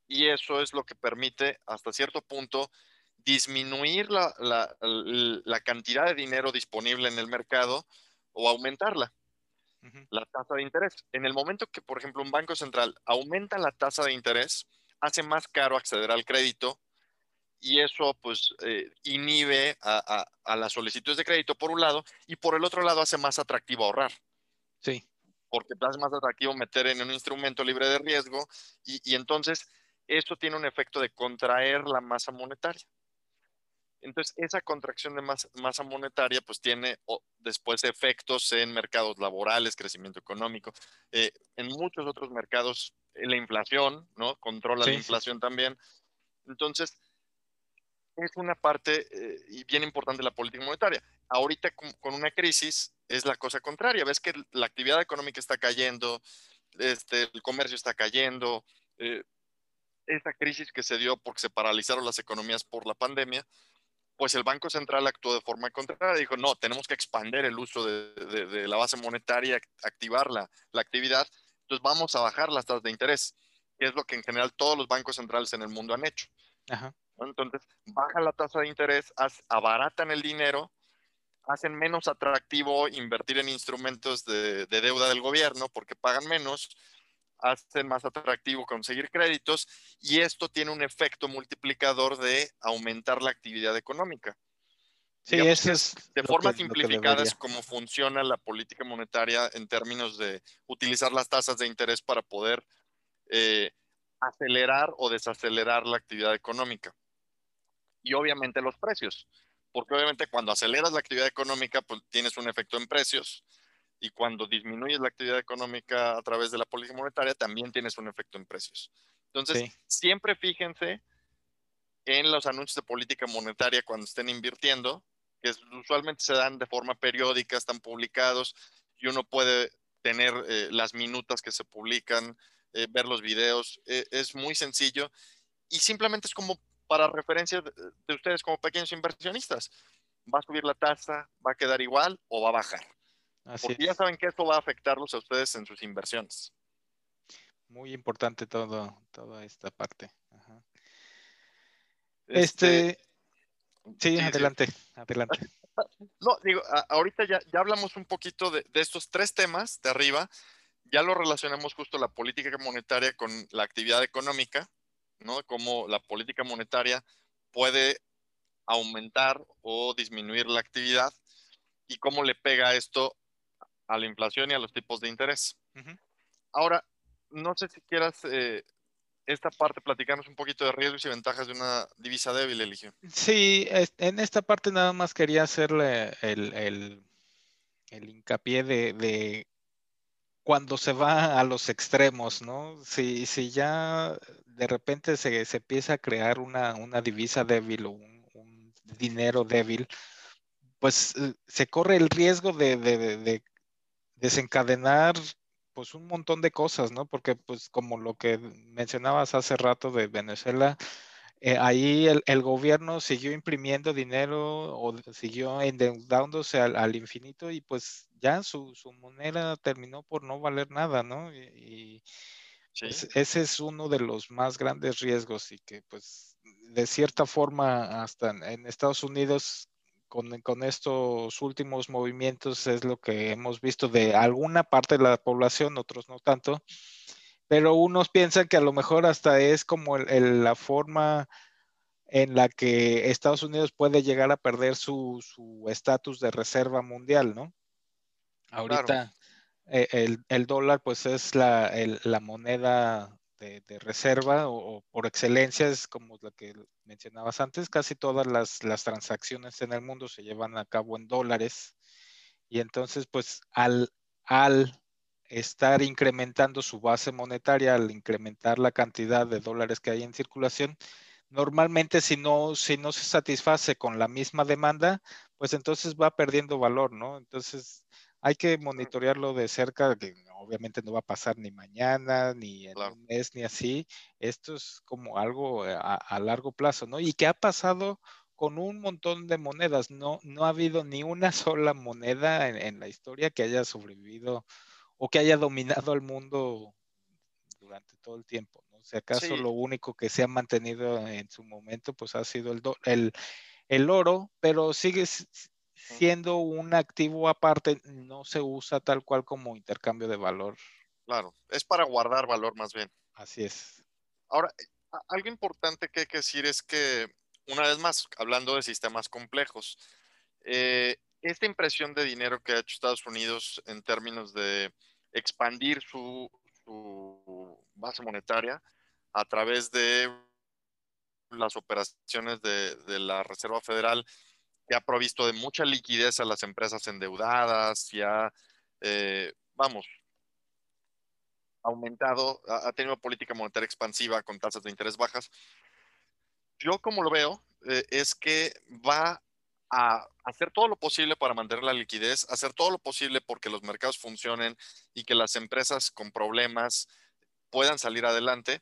Y eso es lo que permite hasta cierto punto disminuir la, la, cantidad de dinero disponible en el mercado o aumentarla, la tasa de interés. En el momento que, por ejemplo, un banco central aumenta la tasa de interés, hace más caro acceder al crédito y eso pues eh, inhibe a, las solicitudes de crédito por un lado y por el otro lado hace más atractivo ahorrar. Sí. Porque hace más atractivo meter en un instrumento libre de riesgo y, entonces eso tiene un efecto de contraer la masa monetaria. Entonces, esa contracción de masa, monetaria pues tiene después efectos en mercados laborales, crecimiento económico, eh, en muchos otros mercados la inflación, ¿no? Controla la inflación también. Entonces, es una parte eh, y bien importante de la política monetaria. Ahorita con, una crisis es la cosa contraria. Ves que la actividad económica está cayendo, este, el comercio está cayendo. Eh, esta crisis que se dio porque se paralizaron las economías por la pandemia, pues el Banco Central actuó de forma contraria. Dijo, no, tenemos que expandir el uso de, la base monetaria, activar la, la actividad entonces vamos a bajar las tasas de interés, que es lo que en general todos los bancos centrales en el mundo han hecho. Entonces, baja la tasa de interés, abaratan el dinero, hacen menos atractivo invertir en instrumentos de, deuda del gobierno porque pagan menos, hacen más atractivo conseguir créditos y esto tiene un efecto multiplicador de aumentar la actividad económica. Sí, es de forma simplificada es cómo funciona la política monetaria en términos de utilizar las tasas de interés para poder eh, acelerar o desacelerar la actividad económica. Y obviamente los precios, porque obviamente cuando aceleras la actividad económica, pues tienes un efecto en precios. Y cuando disminuyes la actividad económica a través de la política monetaria, también tienes un efecto en precios. Entonces, siempre fíjense en los anuncios de política monetaria cuando estén invirtiendo, que usualmente se dan de forma periódica, están publicados y uno puede tener eh, las minutas que se publican, eh, ver los videos, eh, es muy sencillo y simplemente es como para referencia de, ustedes como pequeños inversionistas. ¿Va a subir la tasa? ¿Va a quedar igual o va a bajar? Porque ya saben que esto va a afectarlos a ustedes en sus inversiones. muy importante todo, toda esta parte. Este, este sí, adelante, adelante. No, digo, ahorita ya, ya hablamos un poquito de, de, estos tres temas de arriba, ya lo relacionamos justo la política monetaria con la actividad económica, ¿no? Cómo la política monetaria puede aumentar o disminuir la actividad y cómo le pega esto a la inflación y a los tipos de interés. Ahora, no sé si quieras eh, esta parte platicarnos un poquito de riesgos y ventajas de una divisa débil, Eligio. Sí, en esta parte nada más quería hacerle el, hincapié de, cuando se va a los extremos, ¿no? Si, si ya de repente se, empieza a crear una, divisa débil o un, dinero débil, pues eh, se corre el riesgo de, de desencadenar pues un montón de cosas, ¿no? Porque pues como lo que mencionabas hace rato de Venezuela, eh, ahí el, gobierno siguió imprimiendo dinero o siguió endeudándose al, infinito y pues ya su, moneda terminó por no valer nada, ¿no? Y, pues, ese es uno de los más grandes riesgos y que pues de cierta forma hasta en Estados Unidos con, estos últimos movimientos es lo que hemos visto de alguna parte de la población, otros no tanto, pero unos piensan que a lo mejor hasta es como la forma en la que Estados Unidos puede llegar a perder su estatus de reserva mundial, ¿no? Ahorita eh, el, dólar pues es la, la moneda de, reserva o, por excelencia es como la que mencionabas antes, casi todas las, transacciones en el mundo se llevan a cabo en dólares y entonces pues al, al estar incrementando su base monetaria, al incrementar la cantidad de dólares que hay en circulación, normalmente si no, si no se satisface con la misma demanda, pues entonces va perdiendo valor, ¿no? Entonces hay que monitorearlo de cerca, obviamente no va a pasar ni mañana, ni en un mes, ni así. Esto es como algo a, largo plazo, ¿no? Y qué ha pasado con un montón de monedas. No, no ha habido ni una sola moneda en, la historia que haya sobrevivido o que haya dominado al mundo durante todo el tiempo. ¿no? Si acaso lo único que se ha mantenido en su momento, pues ha sido el, el, el oro, pero sigue siendo un activo aparte, no se usa tal cual como intercambio de valor. Claro, es para guardar valor más bien. Así es. Ahora, algo importante que hay que decir es que, una vez más, hablando de sistemas complejos, eh, esta impresión de dinero que ha hecho Estados Unidos en términos de expandir su, base monetaria a través de las operaciones de, de la Reserva Federal que ha provisto de mucha liquidez a las empresas endeudadas, ya, eh, vamos, aumentado, ha, tenido política monetaria expansiva con tasas de interés bajas. Yo como lo veo, eh, es que va a hacer todo lo posible para mantener la liquidez, hacer todo lo posible porque los mercados funcionen y que las empresas con problemas puedan salir adelante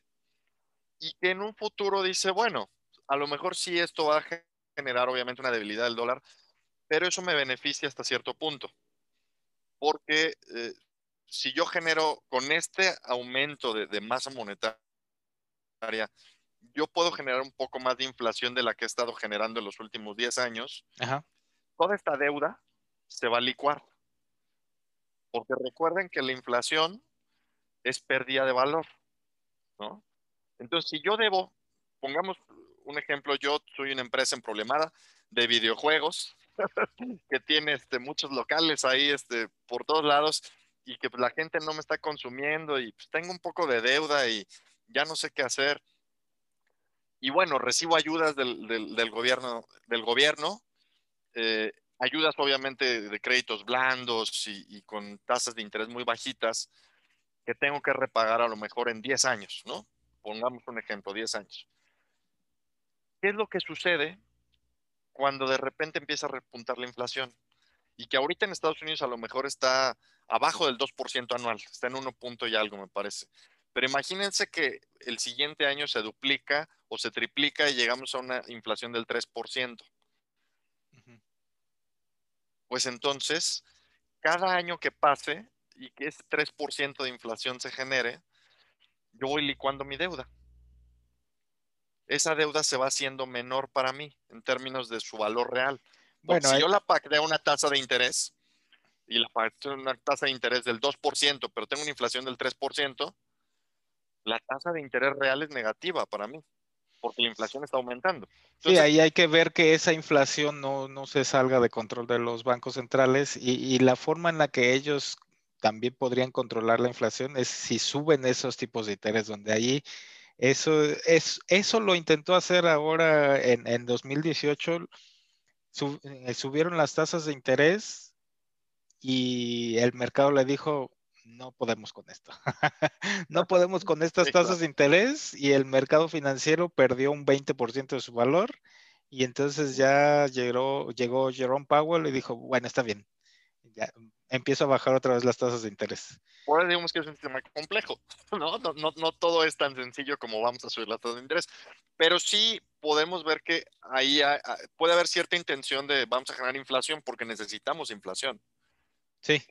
y que en un futuro dice, bueno, a lo mejor sí esto va a generar obviamente una debilidad del dólar, pero eso me beneficia hasta cierto punto. Porque eh, si yo genero con este aumento de, masa monetaria, yo puedo generar un poco más de inflación de la que he estado generando en los últimos 10 años. Toda esta deuda se va a licuar. Porque recuerden que la inflación es pérdida de valor. ¿no? Entonces, si yo debo, pongamos un ejemplo, yo soy una empresa en problemada de videojuegos que tiene este, muchos locales ahí este, por todos lados y que pues, la gente no me está consumiendo y pues, tengo un poco de deuda y ya no sé qué hacer. Y bueno, recibo ayudas del, del, gobierno, del gobierno eh, ayudas obviamente de créditos blandos y, y, con tasas de interés muy bajitas que tengo que repagar a lo mejor en 10 años, ¿no? Pongamos un ejemplo, 10 años. ¿Qué es lo que sucede cuando de repente empieza a repuntar la inflación? Y que ahorita en Estados Unidos a lo mejor está abajo del 2% anual, está en 1 punto y algo me parece. Pero imagínense que el siguiente año se duplica o se triplica y llegamos a una inflación del 3%. Pues entonces, cada año que pase y que ese 3% de inflación se genere, yo voy licuando mi deuda. Esa deuda se va haciendo menor para mí en términos de su valor real. Bueno, si yo la pacté a una tasa de interés y la pacté a una tasa de interés del 2%, pero tengo una inflación del 3%, la tasa de interés real es negativa para mí, porque la inflación está aumentando. sí, ahí hay que ver que esa inflación no, no se salga de control de los bancos centrales y, y, la forma en la que ellos también podrían controlar la inflación es si suben esos tipos de interés, donde ahí eso, es, eso lo intentó hacer ahora en, en 2018, eh, subieron las tasas de interés y el mercado le dijo, no podemos con esto. no podemos con estas tasas de interés y el mercado financiero perdió un 20% de su valor y entonces ya llegó, llegó Jerome Powell y dijo, bueno, está bien, ya empiezo a bajar otra vez las tasas de interés. Ahora digamos que es un sistema complejo, ¿no? No, ¿no? no todo es tan sencillo como vamos a subir las tasas de interés, pero sí podemos ver que ahí puede haber cierta intención de vamos a generar inflación porque necesitamos inflación. Sí.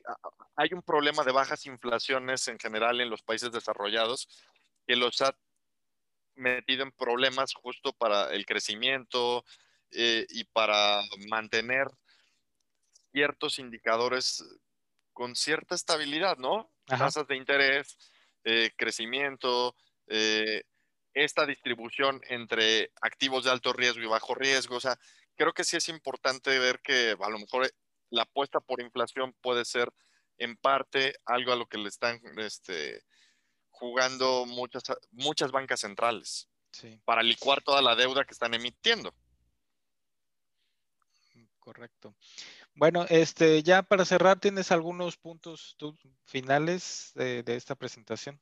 Hay un problema de bajas inflaciones en general en los países desarrollados que los ha metido en problemas justo para el crecimiento eh, y para mantener ciertos indicadores con cierta estabilidad, ¿no? Tasas de interés, eh, crecimiento, eh, esta distribución entre activos de alto riesgo y bajo riesgo. O sea, creo que sí es importante ver que a lo mejor la apuesta por inflación puede ser en parte algo a lo que le están este, jugando muchas, muchas bancas centrales para licuar toda la deuda que están emitiendo. Correcto. Bueno, este, ya para cerrar, ¿tienes algunos puntos finales de, esta presentación?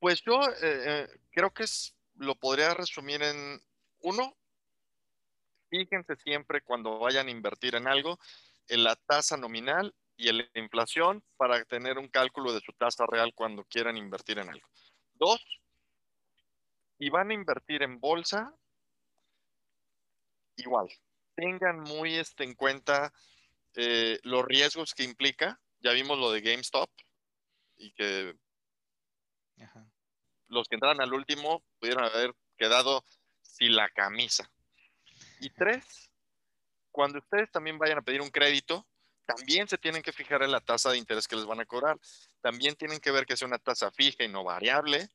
Pues yo eh, eh, creo que es, lo podría resumir en uno, fíjense siempre cuando vayan a invertir en algo en la tasa nominal y en la inflación para tener un cálculo de su tasa real cuando quieran invertir en algo. Dos, y van a invertir en bolsa, igual, tengan muy este, en cuenta eh, los riesgos que implica. Ya vimos lo de GameStop y que los que entraron al último pudieron haber quedado sin la camisa. Y tres, cuando ustedes también vayan a pedir un crédito, también se tienen que fijar en la tasa de interés que les van a cobrar. También tienen que ver que sea una tasa fija y no variable.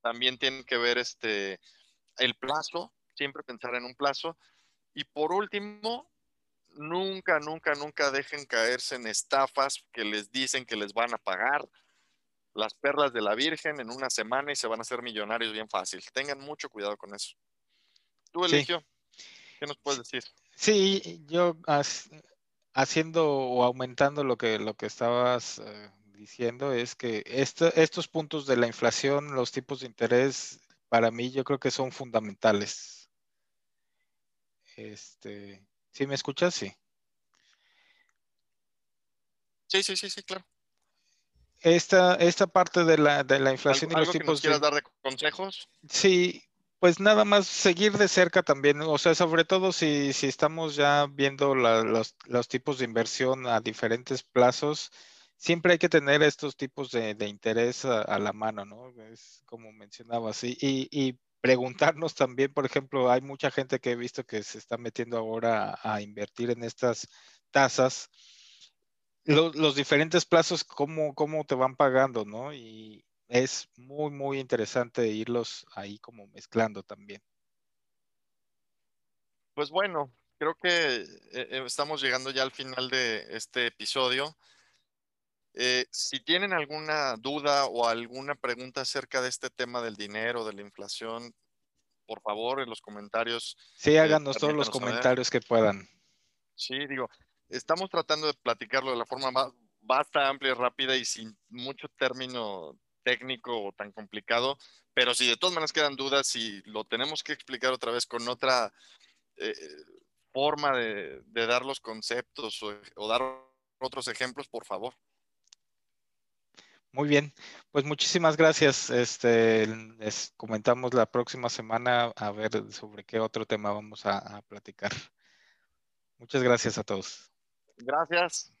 También tienen que ver este el plazo, siempre pensar en un plazo. Y por último, nunca, nunca, nunca dejen caerse en estafas que les dicen que les van a pagar las perlas de la Virgen en una semana y se van a hacer millonarios bien fácil. Tengan mucho cuidado con eso. Tú, Eligio, ¿qué nos puedes decir? Sí, yo haciendo o aumentando lo que, lo que estabas eh, diciendo es que estos puntos de la inflación, los tipos de interés, para mí yo creo que son fundamentales. Este, ¿Sí me escuchas? Sí. Sí, sí, sí, sí, claro. Esta, esta parte de la, de la inflación y los tipos. Que nos quieras dar de consejos? Sí, pues nada más seguir de cerca también, o sea, sobre todo si, si estamos ya viendo los, los, tipos de inversión a diferentes plazos, siempre hay que tener estos tipos de, de interés a, la mano, ¿no? Es como mencionabas, y, y, y, preguntarnos también, por ejemplo, hay mucha gente que he visto que se está metiendo ahora a, invertir en estas tasas, los, diferentes plazos, cómo, cómo te van pagando, ¿no? Y, es muy, muy interesante irlos ahí como mezclando también. Pues bueno, creo que eh, eh, estamos llegando ya al final de este episodio. Eh, si tienen alguna duda o alguna pregunta acerca de este tema del dinero, de la inflación, por favor, en los comentarios. Sí, háganos todos los comentarios que puedan. Sí, digo, estamos tratando de platicarlo de la forma más basta, amplia, rápida y sin mucho término técnico o tan complicado, pero si de todas maneras quedan dudas, y lo tenemos que explicar otra vez con otra eh, forma de, dar los conceptos o, dar otros ejemplos, por favor. Muy bien, pues muchísimas gracias. Este, les comentamos la próxima semana a ver sobre qué otro tema vamos a platicar. Muchas gracias a todos. Gracias.